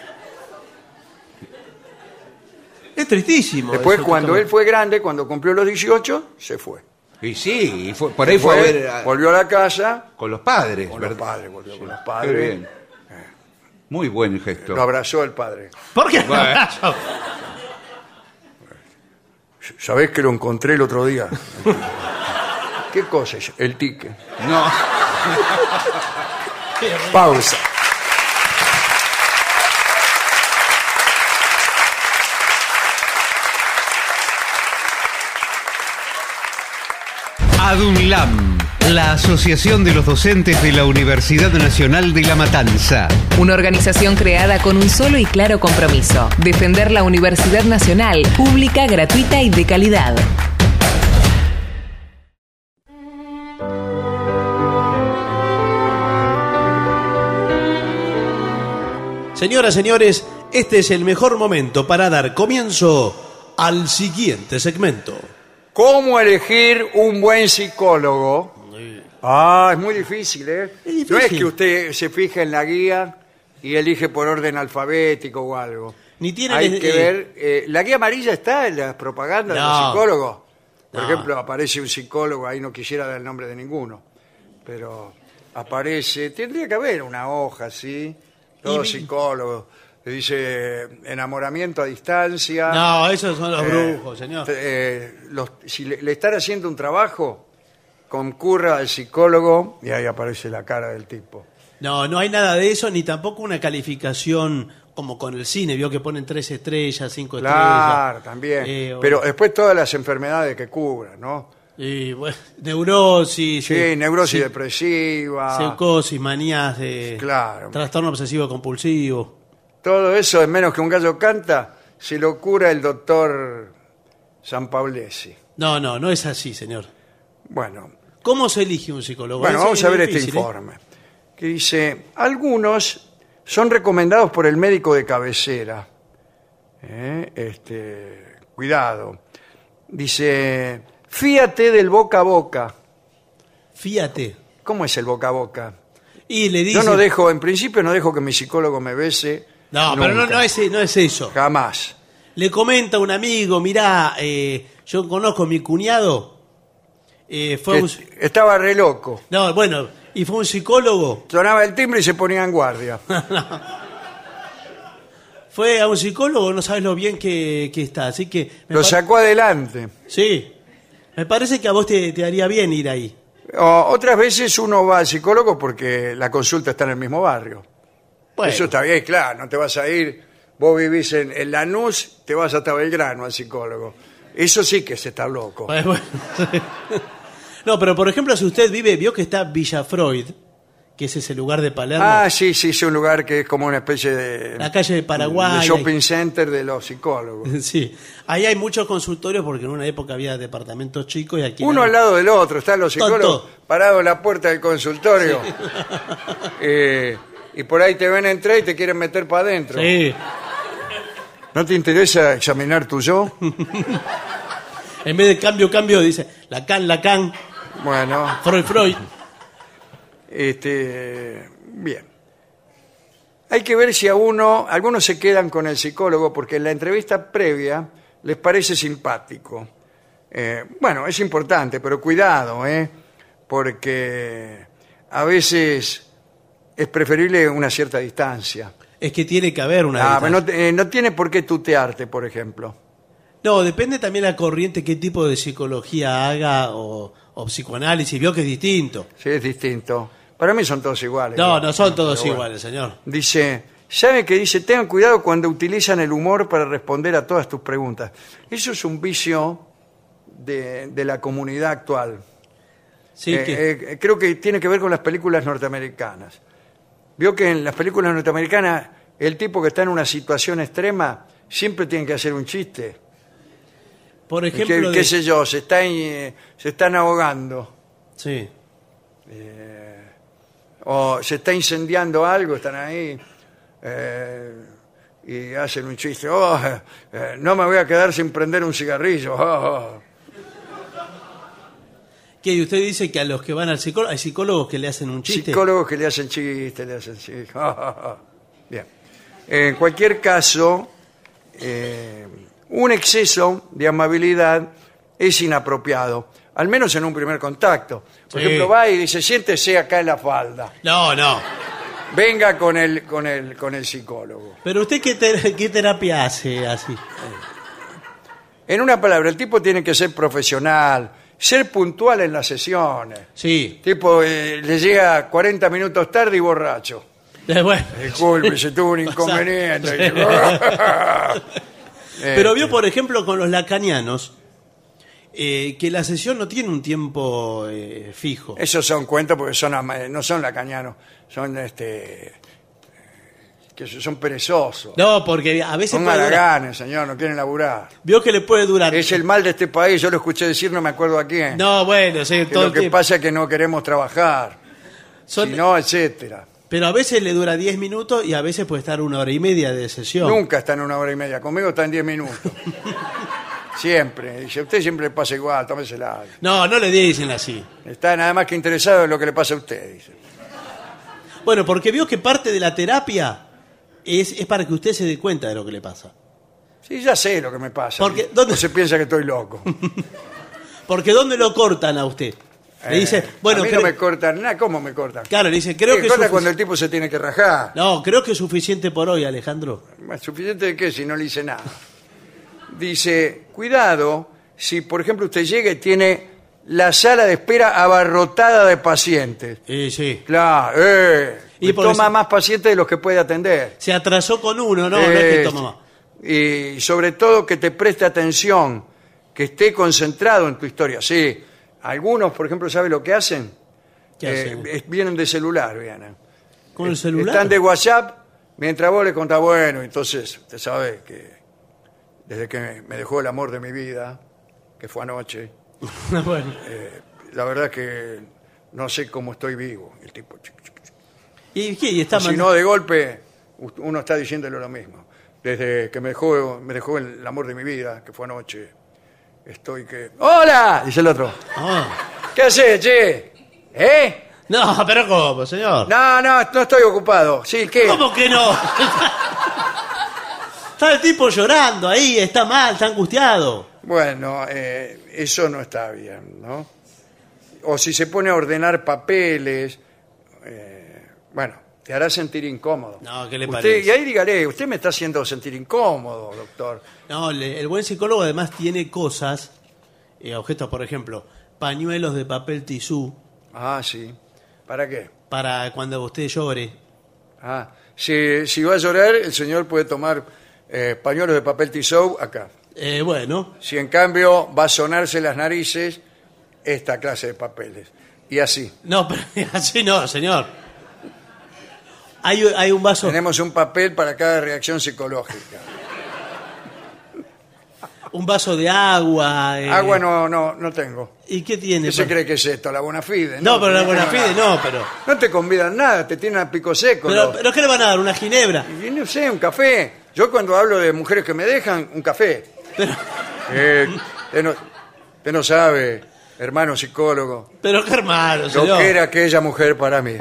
Es tristísimo. Después, eso, cuando él fue grande, cuando cumplió los 18, se fue. Y sí, y fue- por ahí fue, Fue, a ver a- volvió a la casa con los padres. con los ¿verdad? padres, volvió con los Qué padres. bien. Muy buen gesto. Lo abrazó el padre. ¿Por qué? Bueno. ¿Sabés que lo encontré el otro día? ¿Qué cosa es? El ticket. No. <laughs> Pausa. ADUNLAM, la Asociación de los Docentes de la Universidad Nacional de La Matanza. Una organización creada con un solo y claro compromiso, defender la Universidad Nacional, pública, gratuita y de calidad. Señoras, señores, este es el mejor momento para dar comienzo al siguiente segmento. ¿Cómo elegir un buen psicólogo? Ah, es muy difícil, ¿eh? Es difícil. No es que usted se fije en la guía y elige por orden alfabético o algo. Ni tiene Hay que- que eh, ver. eh, la guía amarilla está en las propagandas de los No. psicólogos. Por No. ejemplo, aparece un psicólogo, ahí no quisiera dar el nombre de ninguno, pero aparece, tendría que haber una hoja así, todo Y- psicólogo. Dice enamoramiento a distancia. No, esos son los Eh, brujos, señor. eh, los- si le, le están haciendo un trabajo, concurra al psicólogo y ahí aparece la cara del tipo. No, no hay nada de eso, ni tampoco una calificación como con el cine, vio que ponen tres estrellas, cinco Claro, estrellas. también. Eh, o- Pero después todas las enfermedades que cubran, ¿no? Y, bueno, neurosis, Sí, eh, neurosis sí, depresiva, psicosis, manías de Claro. trastorno obsesivo compulsivo. todo eso es menos que un gallo canta, se lo cura el doctor San Paulesi. No, no, no es así, señor. Bueno, ¿Cómo se elige un psicólogo? Bueno, vamos es a ver este ¿eh? informe. Que dice, algunos son recomendados por el médico de cabecera. Eh, Este, cuidado. Dice, fíate del boca a boca. Fíjate. ¿Cómo es el boca a boca? Y le dice... Yo no dejo, en principio no dejo que mi psicólogo me bese. No, pero no, no, es, no es eso. Jamás. Le comenta un amigo, mirá, eh, yo conozco a mi cuñado. Eh, fue Que un, Estaba re loco. no, bueno, y fue un psicólogo. Sonaba el timbre y se ponía en guardia. <laughs> Fue a un psicólogo, no sabes lo bien que, que está. Así que. Lo sacó adelante. Sí. Me parece que a vos te, te haría bien ir ahí. O- otras veces uno va al psicólogo porque la consulta está en el mismo barrio. Bueno, Eso está bien, claro, no te vas a ir, vos vivís en, en Lanús, te vas hasta Belgrano al psicólogo. Eso sí que se está loco. bueno, bueno. <laughs> no, pero por ejemplo, si usted vive, vio que está Villa Freud, que es ese lugar de Palermo, Ah, sí, sí, es un lugar que es como una especie de, la calle de Paraguay. de shopping center de los psicólogos. <laughs> Sí, ahí hay muchos consultorios porque en una época había departamentos chicos y aquí Uno al lado del otro, están los Tonto. psicólogos parados en la puerta del consultorio. <laughs> Eh, y por ahí te ven entrar y te quieren meter para adentro. Sí, ¿No te interesa examinar tu yo? <laughs> en vez de cambio, cambio, dice Lacan, Lacan, Bueno, Freud, Freud. Este, bien. Hay que ver si a uno, algunos se quedan con el psicólogo porque en la entrevista previa les parece simpático. Eh, bueno, es importante, pero cuidado, ¿eh? porque a veces es preferible una cierta distancia. Es que tiene que haber una. Ah, no, distancia. te- eh, no tiene por qué tutearte, por ejemplo. No, depende también la corriente, qué tipo de psicología haga o, o psicoanálisis. Vio que es distinto. Sí, es distinto. Para mí son todos iguales. No, no son todos Pero iguales, señor. Dice, ¿sabe que dice? Tengan cuidado cuando utilizan el humor para responder a todas tus preguntas. Eso es un vicio de, de la comunidad actual. Sí, Eh, que- eh, creo que tiene que ver con las películas norteamericanas. Vio que en las películas norteamericanas el tipo que está en una situación extrema siempre tiene que hacer un chiste. Por ¿Qué, ejemplo, qué sé yo? Se, está, eh, se están ahogando. Sí. o se está incendiando algo, están ahí eh, y hacen un chiste. "Oh, eh, no me voy a quedar sin prender un cigarrillo. oh". ¿Qué? Y usted dice que a los que van al psicólogo, hay psicólogos que le hacen un chiste. Psicólogos que le hacen chistes, le hacen chistes. <laughs> Bien. En cualquier caso, eh, un exceso de amabilidad es inapropiado, al menos en un primer contacto. Por Sí. ejemplo, va y dice, siéntese acá en la falda. No, no. Venga con el, con el, con el psicólogo. Pero usted qué, ter- qué terapia hace así. En una palabra, el tipo tiene que ser profesional, ser puntual en las sesiones. Sí. Tipo, eh, le llega 40 minutos tarde y borracho. Eh, bueno. Disculpe, se tuvo un <laughs> inconveniente. <laughs> <laughs> Eh, Pero vio, por ejemplo, con los lacanianos, eh, que la sesión no tiene un tiempo eh, fijo. Esos son cuentos porque son no son lacañanos, son este que son perezosos. No, porque a veces son malaganes, señor, no quieren laburar. vio que le puede durar. Es el mal de este país, yo lo escuché decir, no me acuerdo a quién. No, bueno, sí, que todo lo que tiempo. pasa es que no queremos trabajar, Son- si no, etcétera. Pero a veces le dura 10 minutos y a veces puede estar una hora y media de sesión. Nunca está en una hora y media, conmigo está en 10 minutos. <laughs> siempre, dice, usted siempre le pasa igual, tómesela. No, no le dicen así. Está nada más que interesado en lo que le pasa a usted, dice. Bueno, porque vio que parte de la terapia es, es para que usted se dé cuenta de lo que le pasa. Sí, ya sé lo que me pasa. Porque, ¿dónde- No se piensa que estoy loco. <laughs> Porque ¿dónde lo cortan a usted? Le dice, Eh, bueno, a mí no me cortan nada. ¿Cómo me cortan? claro, le dice, creo Me que es sufici- cuando el tipo se tiene que rajar. No, creo que es suficiente por hoy, Alejandro. ¿Suficiente de qué si no le hice nada? Dice, cuidado si, por ejemplo, usted llega y tiene la sala de espera abarrotada de pacientes. Sí, sí. Claro, eh, Y toma eso- más pacientes de los que puede atender. Se atrasó con uno, no, no es que toma más. Y sobre todo que te preste atención, que esté concentrado en tu historia. Sí, algunos, por ejemplo, ¿sabe lo que hacen? ¿Qué Eh, hacen? es- vienen de celular, vienen. ¿Con el celular? Están de WhatsApp mientras vos le contás, bueno, entonces, usted sabe que desde que me dejó el amor de mi vida, que fue anoche, <laughs> bueno. eh, la verdad es que no sé cómo estoy vivo. El tipo. ¿Y qué? Y está si no, de golpe, u- uno está diciéndole lo mismo. Desde que me dejó, me dejó el amor de mi vida, que fue anoche, estoy que... ¡Hola! Dice el otro. Ah. ¿Qué haces, che? ¿Eh? No, pero ¿cómo, señor? No, no, no estoy ocupado. Sí, ¿qué? ¿Cómo que no? está el tipo llorando ahí, está mal, está angustiado. Bueno, eh, eso no está bien, ¿no? O si se pone a ordenar papeles, eh, bueno, te hará sentir incómodo. No, ¿qué le Usted- parece? Y ahí dígale, usted me está haciendo sentir incómodo, doctor. No, le- el buen psicólogo además tiene cosas, eh, objetos, por ejemplo, pañuelos de papel tisú Ah, sí. ¿Para qué? para cuando usted llore. Ah, si, si va a llorar, el señor puede tomar eh, pañuelos de papel tissot acá. Eh, bueno, Si en cambio va a sonarse las narices, esta clase de papeles. Y así. no, pero <laughs> así no, señor. Hay, hay un vaso, Tenemos un papel para cada reacción psicológica. un vaso de agua. eh, Agua no, no, no tengo. ¿Y qué tiene? ¿Qué se cree que es esto? ¿La buena fide? No, pero la buena fide no, pero. No te convidan nada, te tienen a pico seco. Pero, ¿no? pero ¿qué le van a dar? ¿Una ginebra? Y no sé, un café. Yo cuando hablo de mujeres que me dejan, un café. Pero, Eh, usted, no, usted no sabe, hermano psicólogo, pero qué hermano, lo señor. que era aquella mujer para mí.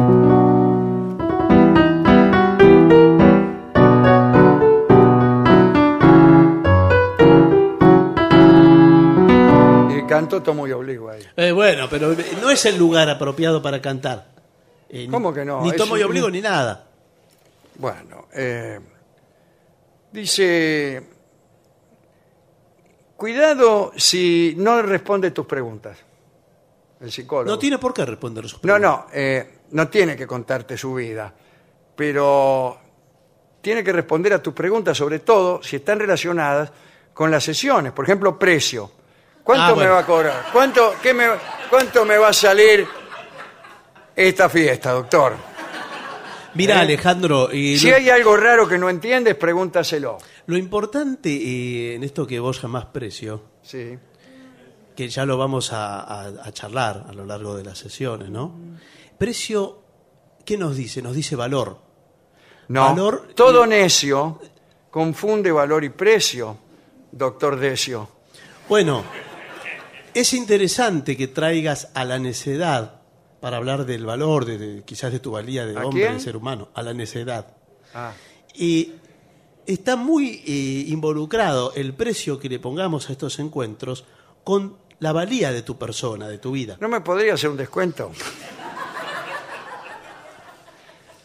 Canto tomo y obligo ahí. Eh, bueno, pero no es el lugar apropiado para cantar. Eh, ni- ¿Cómo que no? Ni Es tomo y un- obligo ni nada. Bueno, eh, dice, cuidado si no responde tus preguntas. El psicólogo. No tiene por qué responder sus No, preguntas. no, eh, no tiene que contarte su vida, pero tiene que responder a tus preguntas, sobre todo si están relacionadas con las sesiones. Por ejemplo, precio. ¿Cuánto Ah, me va a cobrar? ¿Cuánto, qué me, ¿Cuánto me va a salir esta fiesta, doctor? Mira, ¿Eh? Alejandro, Si lo, hay algo raro que no entiendes, pregúntaselo. lo importante eh, en esto que vos jamás precio, Sí. que ya lo vamos a, a- a charlar a lo largo de las sesiones, ¿no? Precio, ¿qué nos dice? Nos dice valor. No, Valor todo necio confunde valor y precio, doctor Decio. Bueno, es interesante que traigas a la necedad para hablar del valor, de, de- quizás de tu valía de ¿A hombre, quién? de ser humano, a la necedad. Ah, Y está muy eh, involucrado el precio que le pongamos a estos encuentros con la valía de tu persona, de tu vida. ¿No me podría hacer un descuento?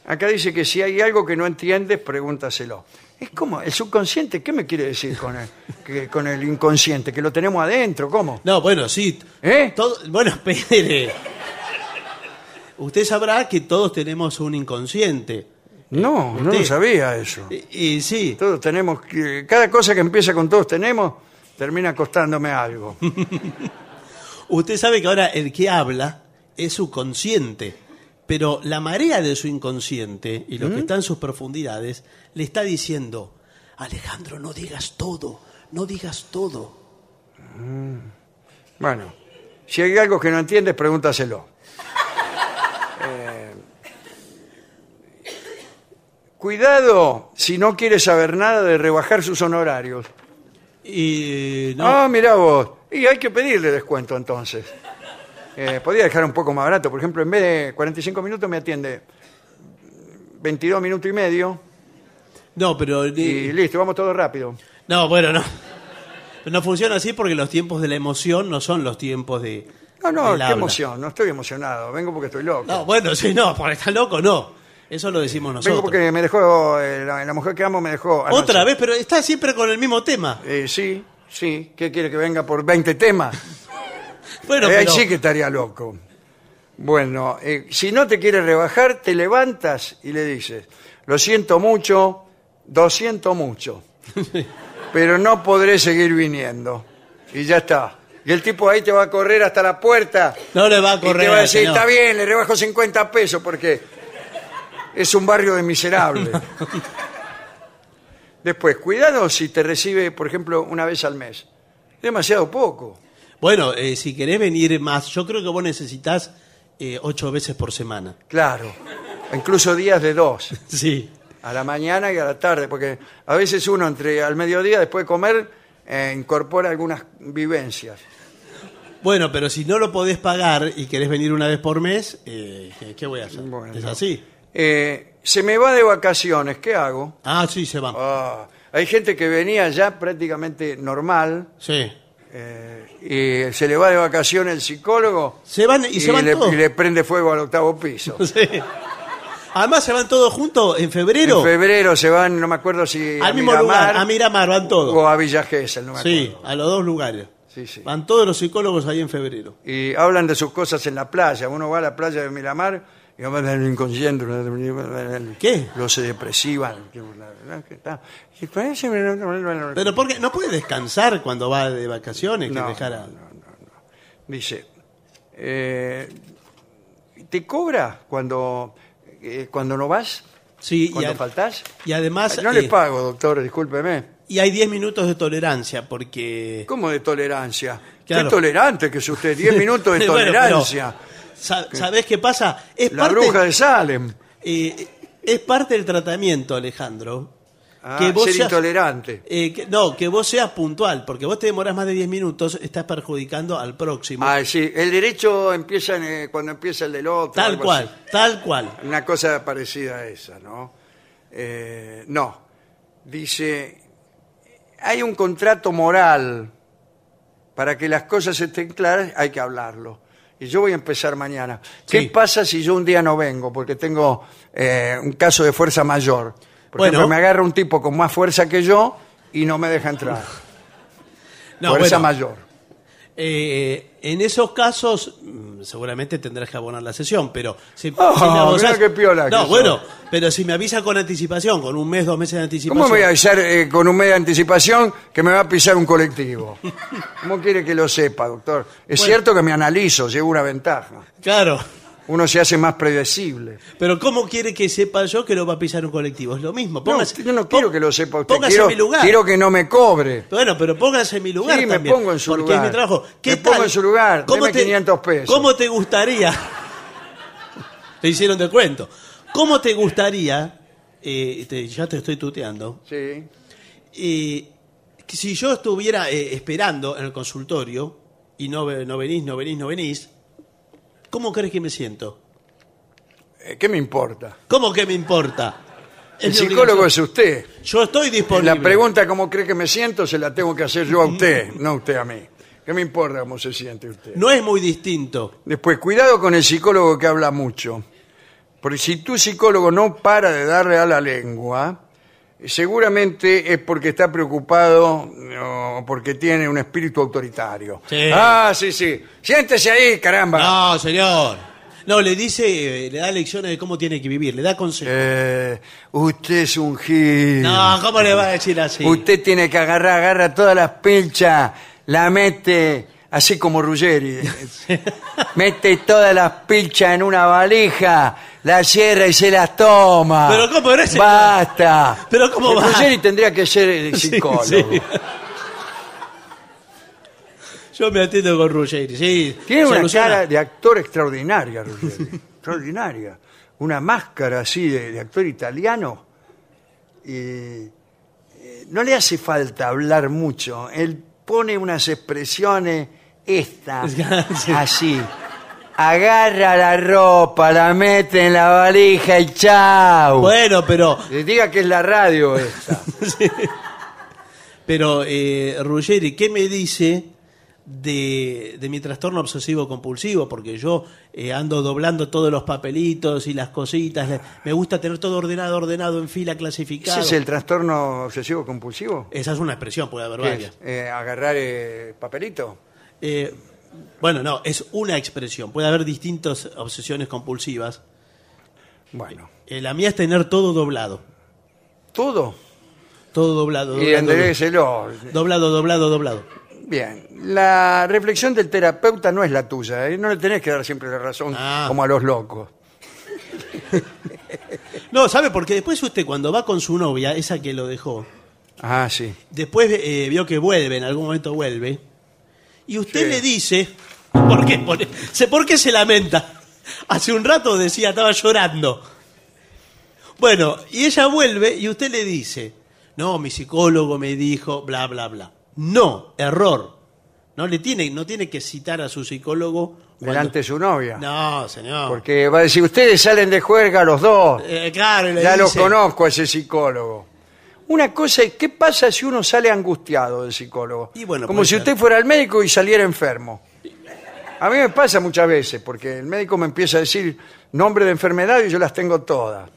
Acá dice que si hay algo que no entiendes, pregúntaselo. Es como, el subconsciente, ¿qué me quiere decir con el, que- con el inconsciente? ¿Que lo tenemos adentro? ¿Cómo? No, bueno, sí. ¿Eh? todo- bueno, <laughs> espere. Usted sabrá que todos tenemos un inconsciente. No, no Usted- lo sabía eso. Y, y sí, Todos tenemos que... Cada cosa que empieza con todos tenemos, termina costándome algo. <laughs> usted sabe que ahora el que habla es su consciente, pero la marea de su inconsciente y lo ¿Mm? que está en sus profundidades le está diciendo, Alejandro, no digas todo, no digas todo. Bueno, si hay algo que no entiendes, pregúntaselo. <laughs> Eh, cuidado si no quiere saber nada de rebajar sus honorarios. Y no, Ah, mirá vos. Y hay que pedirle descuento entonces. Eh, podría dejar un poco más barato. Por ejemplo, en vez de 45 minutos me atiende 22 minutos y medio. no, pero Y listo, vamos todo rápido. no, bueno, no. No funciona así porque los tiempos de la emoción no son los tiempos de No, no, qué habla. emoción. No estoy emocionado. Vengo porque estoy loco. No, bueno, sí, no, porque está loco, no. Eso lo decimos nosotros. Vengo porque me dejó, eh, la, la mujer que amo me dejó. anoche. Otra vez, pero está siempre con el mismo tema. Eh, sí, sí. ¿Qué quiere que venga por 20 temas? Bueno, Eh, ahí pero sí que estaría loco. Bueno, eh, si no te quiere rebajar, te levantas y le dices, lo siento mucho, lo siento mucho, <laughs> pero no podré seguir viniendo. Y ya está. Y el tipo ahí te va a correr hasta la puerta. no le va a Y correr. te va a decir, señor. está bien, le rebajo 50 pesos porque es un barrio de miserables. <laughs> Después, cuidado si te recibe, por ejemplo, una vez al mes. Demasiado poco. Bueno, eh, si querés venir más, yo creo que vos necesitas eh, ocho veces por semana. Claro. Incluso días de dos. <laughs> Sí. A la mañana y a la tarde. Porque a veces uno entre al mediodía, después de comer, eh, incorpora algunas vivencias. Bueno, pero si no lo podés pagar y querés venir una vez por mes, eh, ¿qué voy a hacer? Bueno. ¿Es así? Eh, se me va de vacaciones, ¿qué hago? Ah, sí, se va. Ah, hay gente que venía ya prácticamente normal Sí. Eh, y se le va de vacaciones el psicólogo Se van y, se van le, todos. y le prende fuego al octavo piso. <laughs> Sí. Además se van todos juntos en febrero. En febrero se van, no me acuerdo si a al mismo Miramar lugar, a Miramar van todos. o a Villa Gesell, no me Sí, acuerdo. a los dos lugares. Sí, sí. Van todos los psicólogos ahí en febrero. Y hablan de sus cosas en la playa. Uno va a la playa de Miramar y hablan del inconsciente. ¿Qué? Los depresivan. Pero porque no puede descansar cuando va de vacaciones, que No, dejar a- Dice, eh, ¿te cobra cuando, eh, cuando no vas? Sí, y, ¿Cuando a- faltás? y además No le eh, pago, doctor, discúlpeme. y hay 10 minutos de tolerancia porque ¿Cómo de tolerancia? Claro. Qué tolerante que es usted, 10 minutos de <laughs> Bueno, pero- tolerancia. Sa- ¿sabés qué pasa? Es La parte bruja de Salem. eh, es parte del tratamiento, Alejandro. Ah, que vos ser seas- intolerante. eh, que- no, que vos seas puntual, porque vos te demorás más de 10 minutos, estás perjudicando al próximo. Ah, sí, el derecho empieza en, eh, cuando empieza el del otro. tal algo cual, tal cual. Una cosa parecida a esa, ¿no? Eh, no. Dice, hay un contrato moral. Para que las cosas estén claras hay que hablarlo. Y yo voy a empezar mañana. ¿Qué Sí. pasa si yo un día no vengo? Porque tengo eh, un caso de fuerza mayor. Por Bueno. ejemplo, me agarra un tipo con más fuerza que yo y no me deja entrar. <laughs> No, fuerza bueno, mayor. Eh, en esos casos, seguramente tendrás que abonar la sesión, pero si, si me qué piola No, bueno, pero si me avisa con anticipación, con un mes, dos meses de anticipación. ¿Cómo me voy a avisar eh, con un mes de anticipación que me va a pisar un colectivo? <laughs> ¿Cómo quiere que lo sepa, doctor? Es Bueno. cierto que me analizo, llevo una ventaja. Claro, Uno se hace más predecible. pero ¿cómo quiere que sepa yo que lo va a pisar un colectivo? Es lo mismo. No, yo no quiero que lo sepa usted. póngase Quiero, en mi lugar. quiero que no me cobre. Bueno, pero póngase en mi lugar Sí, me pongo en su porque lugar. es mi trabajo. ¿Qué Me tal? pongo en su lugar, ¿Cómo deme 500 pesos. ¿Cómo te gustaría? te hicieron de cuento. ¿Cómo te gustaría? eh, te- ya te estoy tuteando. Sí. eh, que si yo estuviera eh, esperando en el consultorio y no, ve- no venís, no venís, no venís, ¿cómo crees que me siento? Eh, ¿Qué me importa? ¿Cómo que me importa? Es El mi psicólogo es obligación. usted. Yo estoy disponible. La pregunta cómo cree que me siento se la tengo que hacer yo a usted, no usted a mí. ¿Qué me importa cómo se siente usted? No es muy distinto. Después, cuidado con el psicólogo que habla mucho. Porque si tu psicólogo no para de darle a la lengua, seguramente es porque está preocupado o porque tiene un espíritu autoritario. Sí. Ah, sí, sí. Siéntese ahí, caramba. No, señor. No, le dice, eh, le da lecciones de cómo tiene que vivir, le da consejos. Eh, usted es un gil. No, ¿cómo le va a decir así? Usted tiene que agarrar, agarra todas las pilchas, la mete, así como Ruggeri. <laughs> mete todas las pilchas en una valija, la cierra y se las toma. Pero ¿cómo era ese- Basta. Pero ¿cómo va? Ruggeri tendría que ser el <laughs> psicólogo. sí. Yo me atiendo con Ruggeri, sí. Tiene una Soluciona. cara de actor extraordinaria, Ruggeri. extraordinaria. Una máscara así de, de actor italiano. Y eh, no le hace falta hablar mucho. Él pone unas expresiones, esta, <laughs> Sí. así. Agarra la ropa, la mete en la valija y chao. Bueno, pero, diga que es la radio esta. <laughs> pero eh, Ruggeri, ¿qué me dice de, de mi trastorno obsesivo compulsivo? Porque yo eh, ando doblando todos los papelitos y las cositas. Me gusta tener todo ordenado, ordenado en fila, clasificado. ¿Ese es el trastorno obsesivo compulsivo? Esa es una expresión, puede haber ¿Qué varias. Eh, ¿Agarrar eh, papelito? Bueno, no, es una expresión. Puede haber distintas obsesiones compulsivas. Bueno. Eh, la mía es tener todo doblado. ¿Todo? Todo doblado. Y doblado, enderécelo. doblado, doblado, doblado. Bien, la reflexión del terapeuta no es la tuya, ¿eh? no le tenés que dar siempre la razón Ah. como a los locos. <laughs> No, ¿sabe? Porque después usted cuando va con su novia, esa que lo dejó, Ah, sí. después eh, vio que vuelve, en algún momento vuelve, y usted Sí. le dice, ¿por qué? Por, se- ¿por qué se lamenta? Hace un rato decía, estaba llorando. Bueno, y ella vuelve y usted le dice, no, mi psicólogo me dijo, bla, bla, bla. No, error. No le tiene, no tiene que citar a su psicólogo. cuando- Delante de su novia. No, señor. Porque va a decir, ustedes salen de juerga los dos. Eh, claro, y le ya los dice- conozco a ese psicólogo. Una cosa es, ¿qué pasa si uno sale angustiado del psicólogo? Y bueno, Como puede si ser. usted fuera al médico y saliera enfermo. A mí me pasa muchas veces, porque el médico me empieza a decir nombre de enfermedad y yo las tengo todas.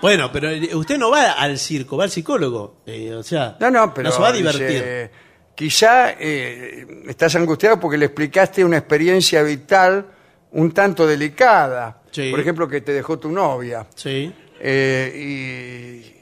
Bueno, pero eh, usted no va al circo, va al psicólogo. Eh, o sea, No, no, pero se va a dice, divertir. quizá eh, estás angustiado porque le explicaste una experiencia vital un tanto delicada. Sí. Por ejemplo, que te dejó tu novia. Sí. Eh,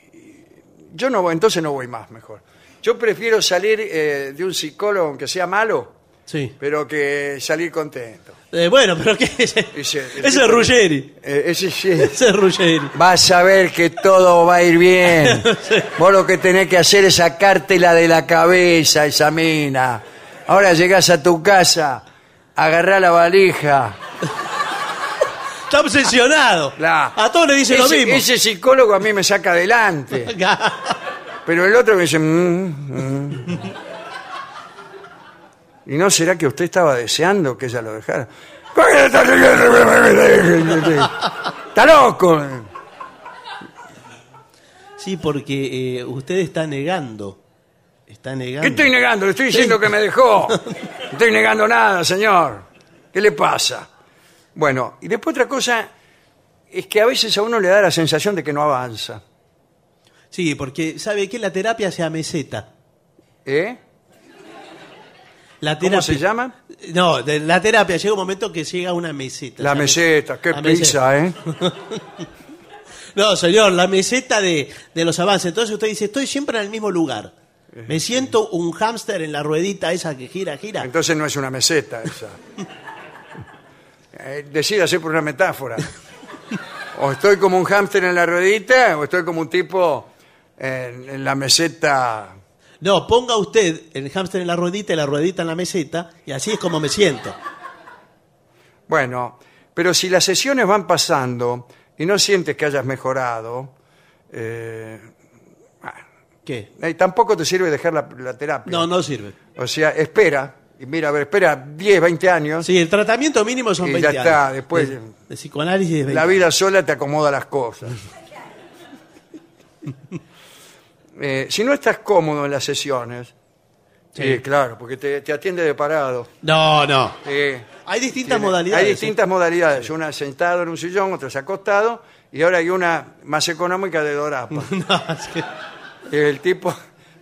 yo no voy, entonces no voy más, mejor. Yo prefiero salir eh, de un psicólogo, aunque sea malo, Sí. pero que salir contento. Eh, bueno, pero ¿qué es? Ese- Ese es tipo- Ruggeri. Eh, ese sí. <laughs> Ese es Ruggeri. Vas a ver que todo va a ir bien. <laughs> Vos lo que tenés que hacer es sacártela de la cabeza, esa mina. Ahora llegás a tu casa, agarrá la valija. Está obsesionado. A todos le dice lo ese, mismo. ese psicólogo a mí me saca adelante. <laughs> Pero el otro me dice... "Mm, mm". ¿Y no será que usted estaba deseando que ella lo dejara? ¡Está loco! Sí, porque eh, usted está negando. Está negando. ¿Qué estoy negando? Le estoy diciendo que me dejó. <laughs> No estoy negando nada, señor. ¿Qué le pasa? Bueno, y después otra cosa es que a veces a uno le da la sensación de que no avanza. Sí, porque sabe que la terapia se ameseta. ¿Eh? La ¿Cómo se llama? No, de la terapia llega un momento que llega una meseta. La meseta, qué la pizza, ¿eh? <laughs> No, señor, la meseta de, de los avances. Entonces usted dice, estoy siempre en el mismo lugar. Me siento un hámster en la ruedita esa que gira, gira. Entonces no es una meseta esa. <laughs> Eh, decídase por una metáfora. O estoy como un hámster en la ruedita, o estoy como un tipo en, en la meseta. No, ponga usted el hámster en la ruedita y la ruedita en la meseta, y así es como me siento. Bueno, pero si las sesiones van pasando y no sientes que hayas mejorado, eh, ¿Qué? eh, tampoco te sirve dejar la, la terapia. No, no sirve. O sea, espera, y mira, a ver, espera 10, 20 años, Sí, el tratamiento mínimo son Y 20 ya está, después- De, de psicoanálisis es 20 la vida sola te acomoda las cosas. <laughs> Eh, si no estás cómodo en las sesiones, sí, claro, porque te, te atiende de parado. No, no. Eh, Hay distintas tiene- modalidades. Hay distintas modalidades, una sentado en un sillón, otra acostado, y ahora hay una más económica de dorapa. <laughs> No, es que- El tipo,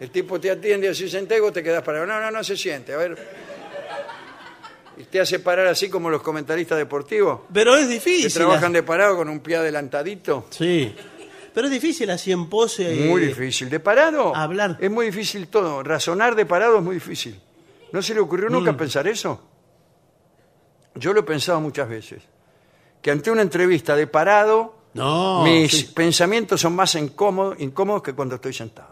el tipo te atiende así sentado te quedás parado. No, no, no se siente. A ver. Y te hace parar así como los comentaristas deportivos. Pero es Que difícil. trabajan de parado con un pie adelantadito. Sí. Pero es difícil así en pose. Muy eh, difícil. De parado. hablar. Es muy difícil todo. Razonar de parado es muy difícil. ¿No se le ocurrió Mm. nunca pensar eso? Yo lo he pensado muchas veces. Que ante una entrevista de parado, No. mis sí. pensamientos son más incómodos, incómodos que cuando estoy sentado.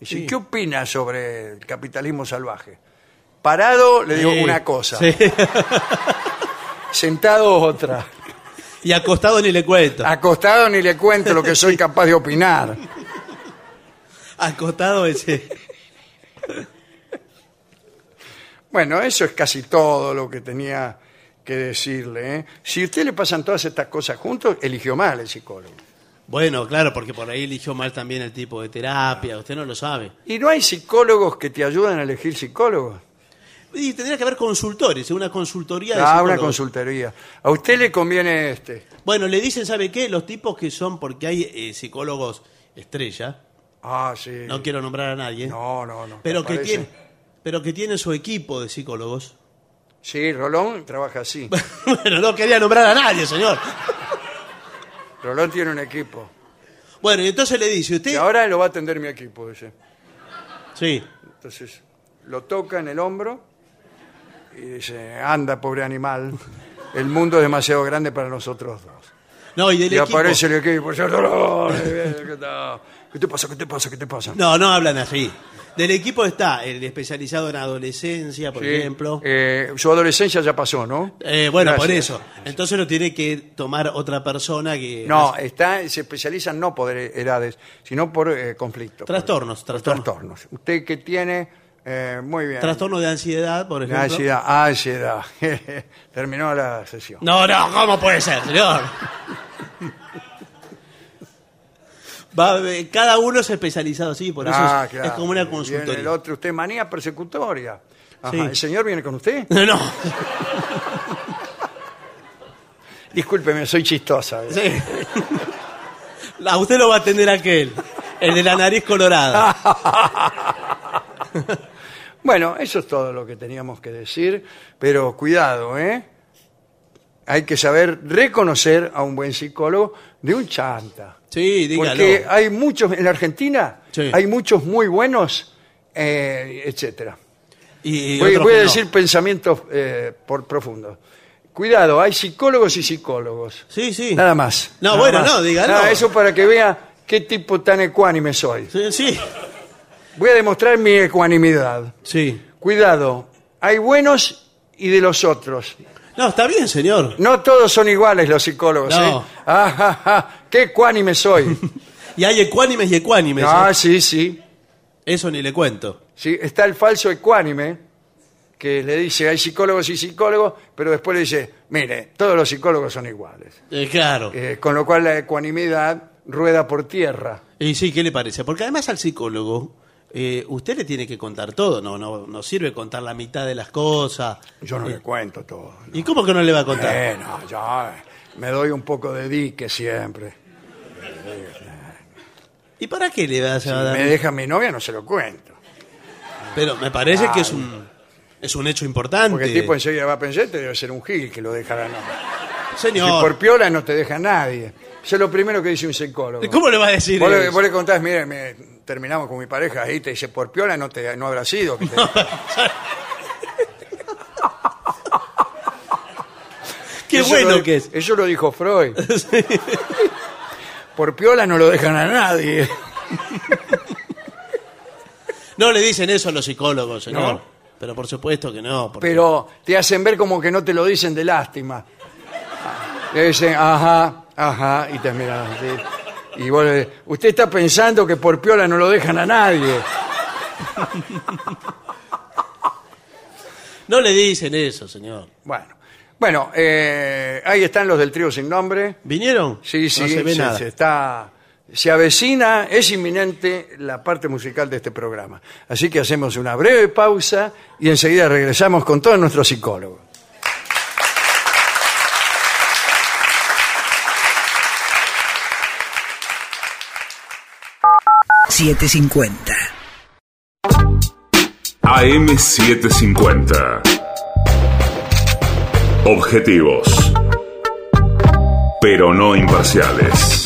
Dice, Sí. ¿qué opina sobre el capitalismo salvaje? Parado le digo Sí, una cosa, sí. <laughs> sentado otra, Y acostado ni le cuento. acostado ni le cuento lo que soy capaz de opinar. Acostado ese. Bueno, eso es casi todo lo que tenía que decirle. ¿eh? Si a usted le pasan todas estas cosas juntos, eligió mal el psicólogo. Bueno, claro, porque por ahí eligió mal también el tipo de terapia. Usted no lo sabe. ¿Y no hay psicólogos que te ayudan a elegir psicólogos? Y tendría que haber consultores, una consultoría de Ah, una consultoría. A usted le conviene este. Bueno, le dicen, ¿sabe qué? Los tipos que son, porque hay eh, psicólogos estrella, Ah, sí. no quiero nombrar a nadie, No, no, no. pero, que tiene, pero que tienen su equipo de psicólogos. Sí, Rolón trabaja así. <laughs> bueno, no quería nombrar a nadie, señor. <laughs> Rolón tiene un equipo. Bueno, y entonces le dice, Y usted... ahora lo va a atender mi equipo, dice. Sí, Entonces lo toca en el hombro y dice, anda, pobre animal. El mundo es demasiado grande para nosotros dos. no, y del Y equipo... aparece el equipo. dice, "Rolón, eh, ¿qué tal? ¿Qué te pasa? ¿Qué te pasa? ¿Qué te pasa? No, no hablan así. Del equipo está el especializado en adolescencia, por Sí, ejemplo. eh, su adolescencia ya pasó, ¿no? Eh, bueno, por eso. Entonces lo tiene que tomar otra persona que... No, está, se especializan no por edades, sino por eh, conflictos. Trastornos, trastornos. trastornos. Usted que tiene, eh, muy bien. Trastorno de ansiedad, por ejemplo. Ansiedad, ansiedad. <laughs> Terminó la sesión. No, no, ¿cómo puede ser, señor? <laughs> Va, eh, cada uno es especializado así, por eso Ah, es, claro. es como una Viene el consultoría. otro, usted manía persecutoria. Ajá, Sí. ¿El señor viene con usted? <laughs> No, <laughs> Discúlpeme, soy chistosa. ¿eh? sí. <laughs> A usted lo va a atender aquel, el de la nariz colorada. Bueno, eso es todo lo que teníamos que decir, pero cuidado, ¿eh? Hay que saber reconocer a un buen psicólogo de un chanta. Sí, dígalo. Porque hay muchos, en la Argentina, Sí. hay muchos muy buenos, eh, etcétera. Y, Voy, a no. decir pensamientos eh, por profundos. Cuidado, hay psicólogos y psicólogos. Sí, sí. Nada más. No, Nada bueno, más. no, dígalo. Nada, eso para que vea qué tipo tan ecuánime soy. Sí, sí. Voy a demostrar mi ecuanimidad. Sí. Cuidado, hay buenos y de los otros. No, está bien, señor. No todos son iguales los psicólogos, No. ¿eh? Ah, ja, ja, ¡Qué ecuánime soy! <laughs> Y hay ecuánimes y ecuánimes. ah, ¿eh? sí, sí. Eso ni le cuento. Sí, está el falso ecuánime, que le dice, hay psicólogos y psicólogos, pero después le dice, mire, todos los psicólogos son iguales. Eh, claro. Eh, con lo cual la ecuanimidad rueda por tierra. Y sí, ¿qué le parece? Porque además al psicólogo, eh, usted le tiene que contar todo, no, no, no sirve contar la mitad de las cosas. Yo no Eh, le cuento todo. ¿Y cómo que no le va a contar? Eh, no, yo eh, me doy un poco de dique siempre. ¿Y para qué le vas Si a dar? me deja mi novia, no se lo cuento. Pero me parece que es un, es un hecho importante. Porque el tipo enseguida va a pensar, te debe ser un gil que lo dejará no. Si Señor, por piola no te deja nadie. Eso es lo primero que dice un psicólogo. ¿cómo le va a decir Vos le, eso? vos le contás, mire, me- terminamos con mi pareja, ahí te dice, por piola no, te, no habrá sido. que te- <laughs> Qué Eso bueno lo- que es. Eso lo dijo Freud. <laughs> Por piola no lo dejan a nadie. <laughs> No le dicen eso a los psicólogos, señor. No. Pero por supuesto que no. porque- Pero te hacen ver como que no te lo dicen de lástima. Le dicen, ajá, ajá, y te miran así. Y vos le usted está pensando que por piola no lo dejan a nadie. No le dicen eso, señor. Bueno, bueno eh, ahí están los del trío sin nombre. ¿Vinieron? Sí, sí, No se ve nada. se está, se avecina, es inminente la parte musical de este programa. Así que hacemos una breve pausa y enseguida regresamos con todos nuestros psicólogos. $7.50. AM750. Objetivos. Pero no imparciales.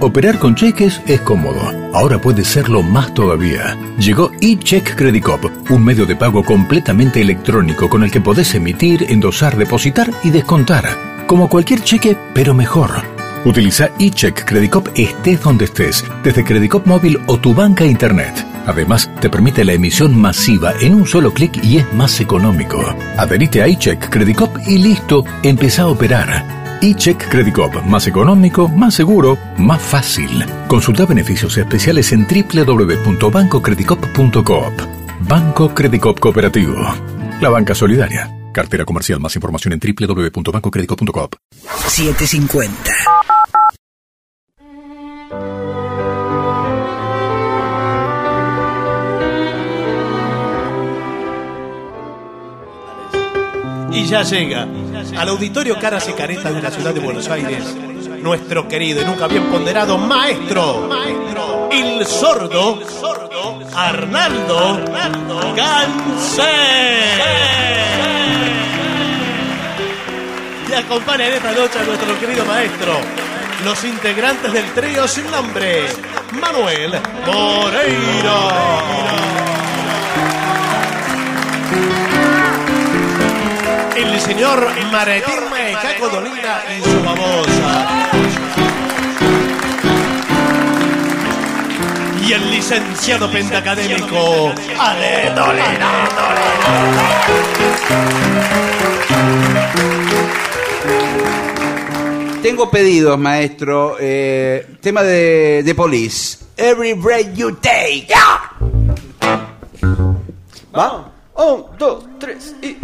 Operar con cheques es cómodo. Ahora puede serlo más todavía. Llegó eCheck Credit Cop, un medio de pago completamente electrónico con el que podés emitir, endosar, depositar y descontar. Como cualquier cheque, pero mejor. Utiliza eCheck Credit Cop estés donde estés, desde Credit Cop móvil o tu banca internet. Además, te permite la emisión masiva en un solo clic y es más económico. Adherite a eCheck Credit Cop y listo, empezá a operar. eCheck Credit Cop, más económico, más seguro, más fácil. Consulta beneficios especiales en www.bancocreditcop.coop. Banco Credit Cop Cooperativo. La banca solidaria. Cartera comercial. Más información en www.bancocreditcop.coop. 7.50. Y ya llega al auditorio Caras y Caretas de la ciudad de Buenos Aires nuestro querido y nunca bien ponderado maestro, el sordo Arnaldo Gansé. Y acompaña en esta noche a nuestro querido maestro, los integrantes del trío sin nombre, Manuel Moreira. El señor Maretín Caco Dolina y su babosa. Y el licenciado pentacadémico Ale Dolina. Tengo pedidos, maestro. Eh, tema de, de Police. Every breath you take. ¿Va? Un, dos, tres y...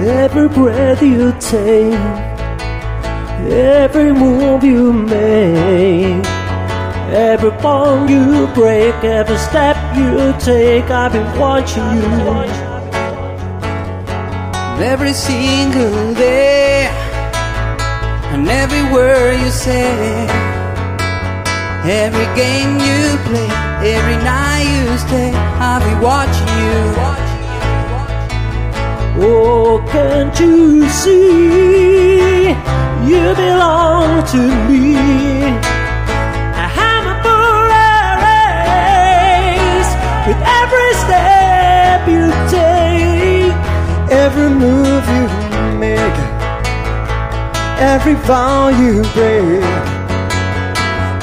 Every breath you take, every move you make, every bone you break, every step you take, I've been watching you. Every single day, and every word you say, every game you play, every night you stay, I'll be watching you. Oh, can't you see? You belong to me. Every move you make, every vow you break,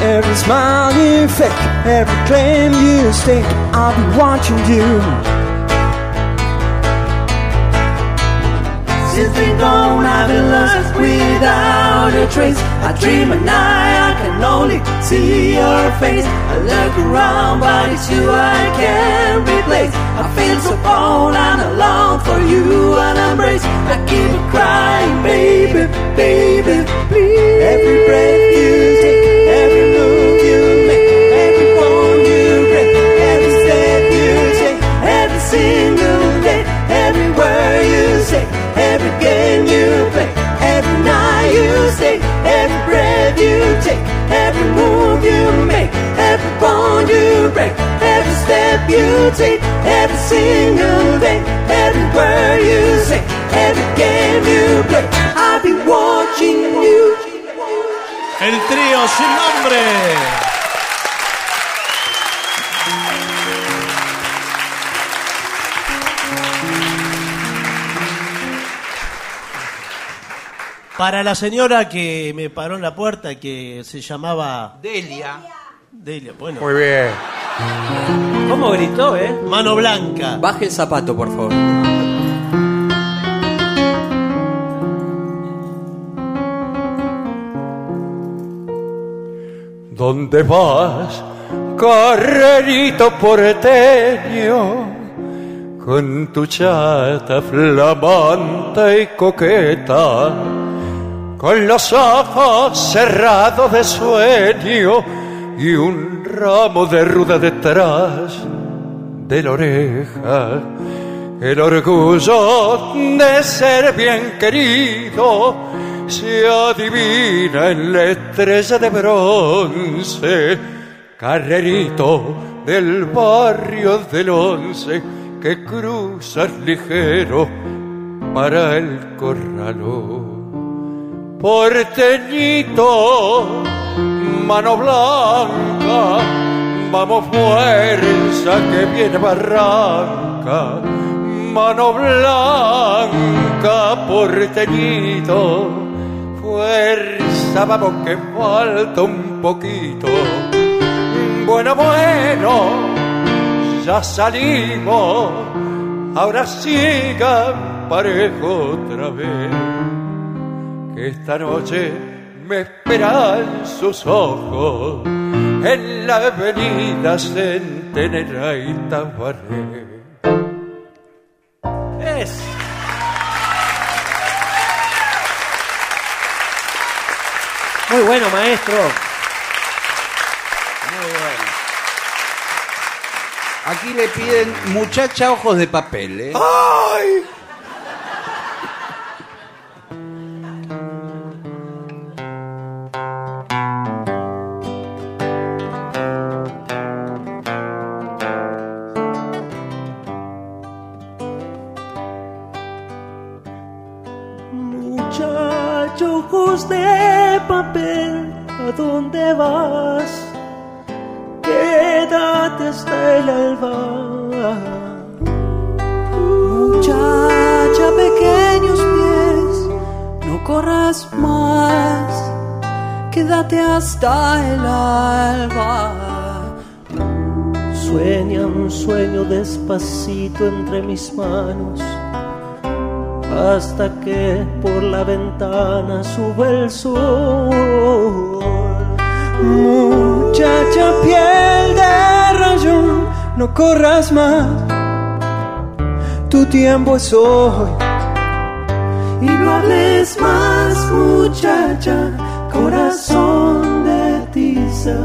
every smile you fake, every claim you stake. I'll be watching you. Since been gone, I've been lost without a trace. I dream at night, I can only see your face. I look around, but it's you I can't replace. I feel so cold and I long for you and embrace. I keep crying, baby, baby, please. Every breath you Every night you stay, every breath you take, every move you make, every bond you break, every step you take, every single day, every word you say, every game you play. I'll be watching you. El trío sin nombre. Para la señora que me paró en la puerta, que se llamaba Delia. Delia, bueno. Muy bien. ¿Cómo gritó, eh? Mano Blanca. Baje el zapato, por favor. ¿Dónde vas, carrerito porteño? Con tu chata flamante y coqueta, con los ojos cerrados de sueño y un ramo de ruda detrás de la oreja. El orgullo de ser bien querido se adivina en la estrella de bronce, carrerito del barrio del once que cruzas ligero para el corralón. Porteñito, mano blanca, vamos fuerza que viene barranca, mano blanca, porteñito, fuerza, vamos que falta un poquito. Bueno, bueno, ya salimos, ahora sigan parejo otra vez que esta noche me esperan sus ojos en la avenida Centenera y Tabaré. Es. Muy bueno, maestro. Muy bueno. Aquí le piden muchacha ojos de papel, ¿eh? ¡Ay! Entre mis manos, hasta que por la ventana sube el sol. Muchacha, piel de rayón, no corras más, tu tiempo es hoy. Y no hables más, muchacha, corazón de tiza,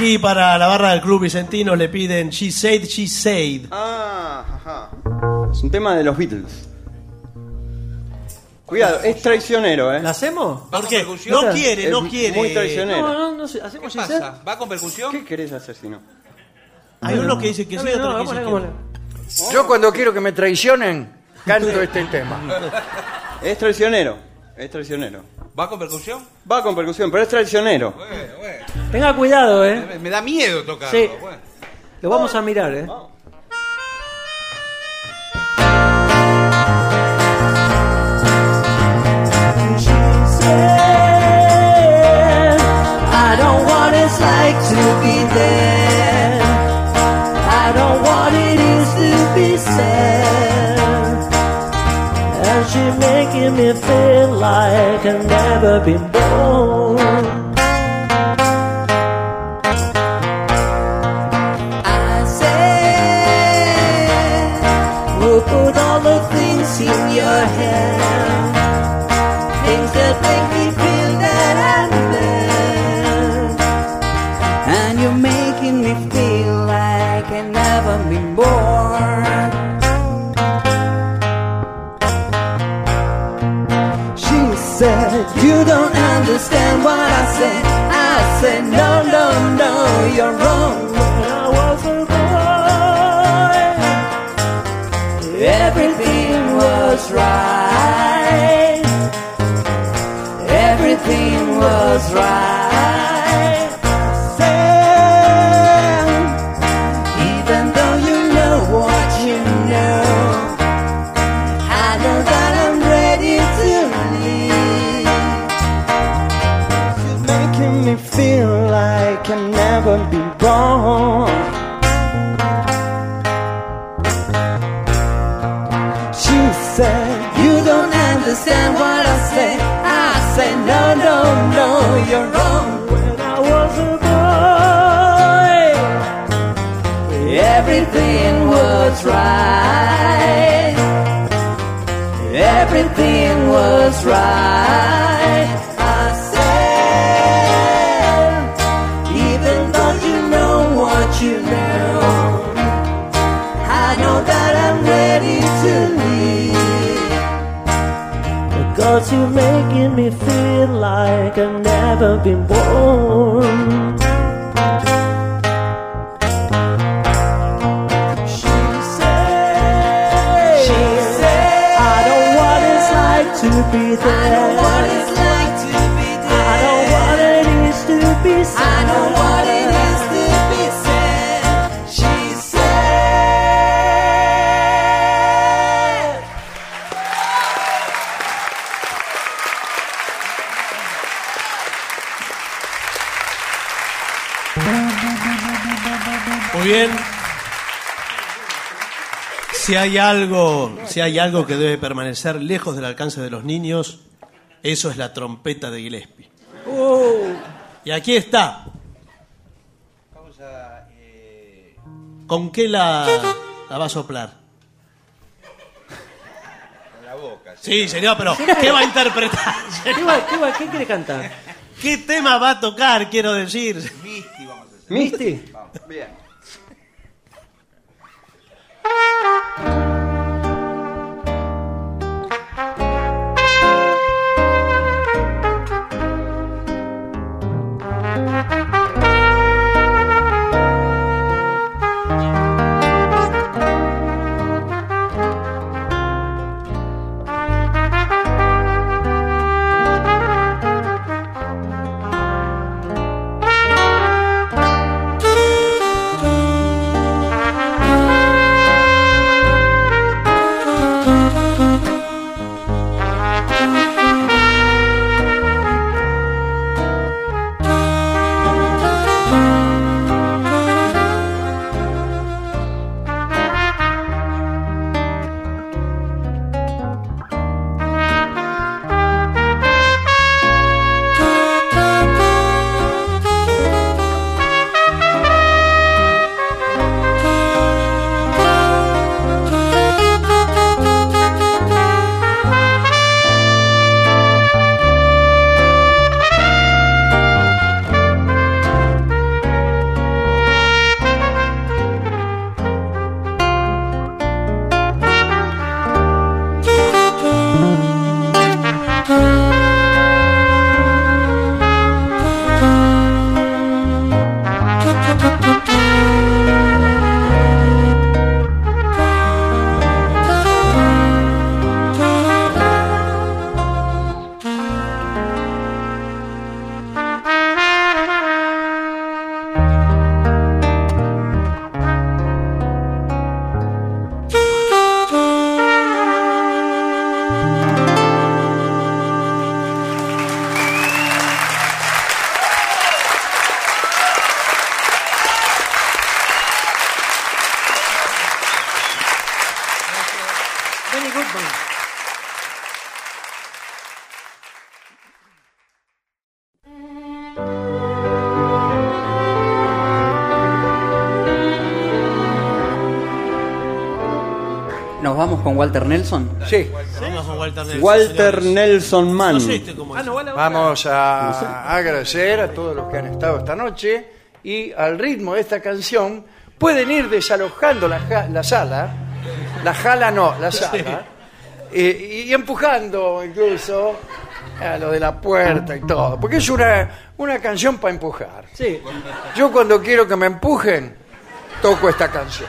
Aquí para la barra del Club Vicentino le piden She Said, She Said. Ah, ajá. Es un tema de los Beatles. Cuidado, es traicionero, ¿eh? ¿La hacemos? ¿Por qué? No quiere, no Es quiere. muy traicionero. No, no, no sé. ¿Hacemos ¿Qué pasa? ¿Va con percusión? ¿Qué querés hacer si no? Hay uno que dice que sí, otro que dice que no. Yo cuando quiero que me traicionen, canto este tema. Es traicionero. Es traicionero. ¿Va con percusión? Va con percusión, pero es traicionero. Bueno, bueno. Tenga cuidado, eh. Me, me da miedo tocarlo. Sí. Bueno. Lo vamos a mirar, eh. I don't want it's like to be there. I understand what I said. I said, No, no, no, you're wrong. When I was a boy, everything was right. Everything was right. Everything was right. I said, even though you know what you know, I know that I'm ready to leave. Because you're making me feel like I've never been born. To be there. I know what it's like to be there. I know what it is to be sad. I know what it is to be sad. She said. Muy bien. Si hay algo, si hay algo que debe permanecer lejos del alcance de los niños, eso es la trompeta de Gillespie. Y aquí está. ¿Con qué la, la va a soplar? Con la boca. Sí, señor, pero ¿qué va a interpretar? <laughs> ¿Qué, va- qué, va- qué quiere cantar? ¿Qué tema va a tocar, quiero decir? Misty vamos a hacer. ¿Misty? Vamos. Bien. Música Walter Nelson? Sí. Vamos con Walter Nelson. Walter señores. Nelson Mann. No sé este cómo es. Vamos a agradecer a todos los que han estado esta noche y al ritmo de esta canción pueden ir desalojando la, ja- la sala, la jala no, la sala, eh, y empujando incluso a lo de la puerta y todo, porque es una, una canción para empujar. Sí. Yo cuando quiero que me empujen, toco esta canción.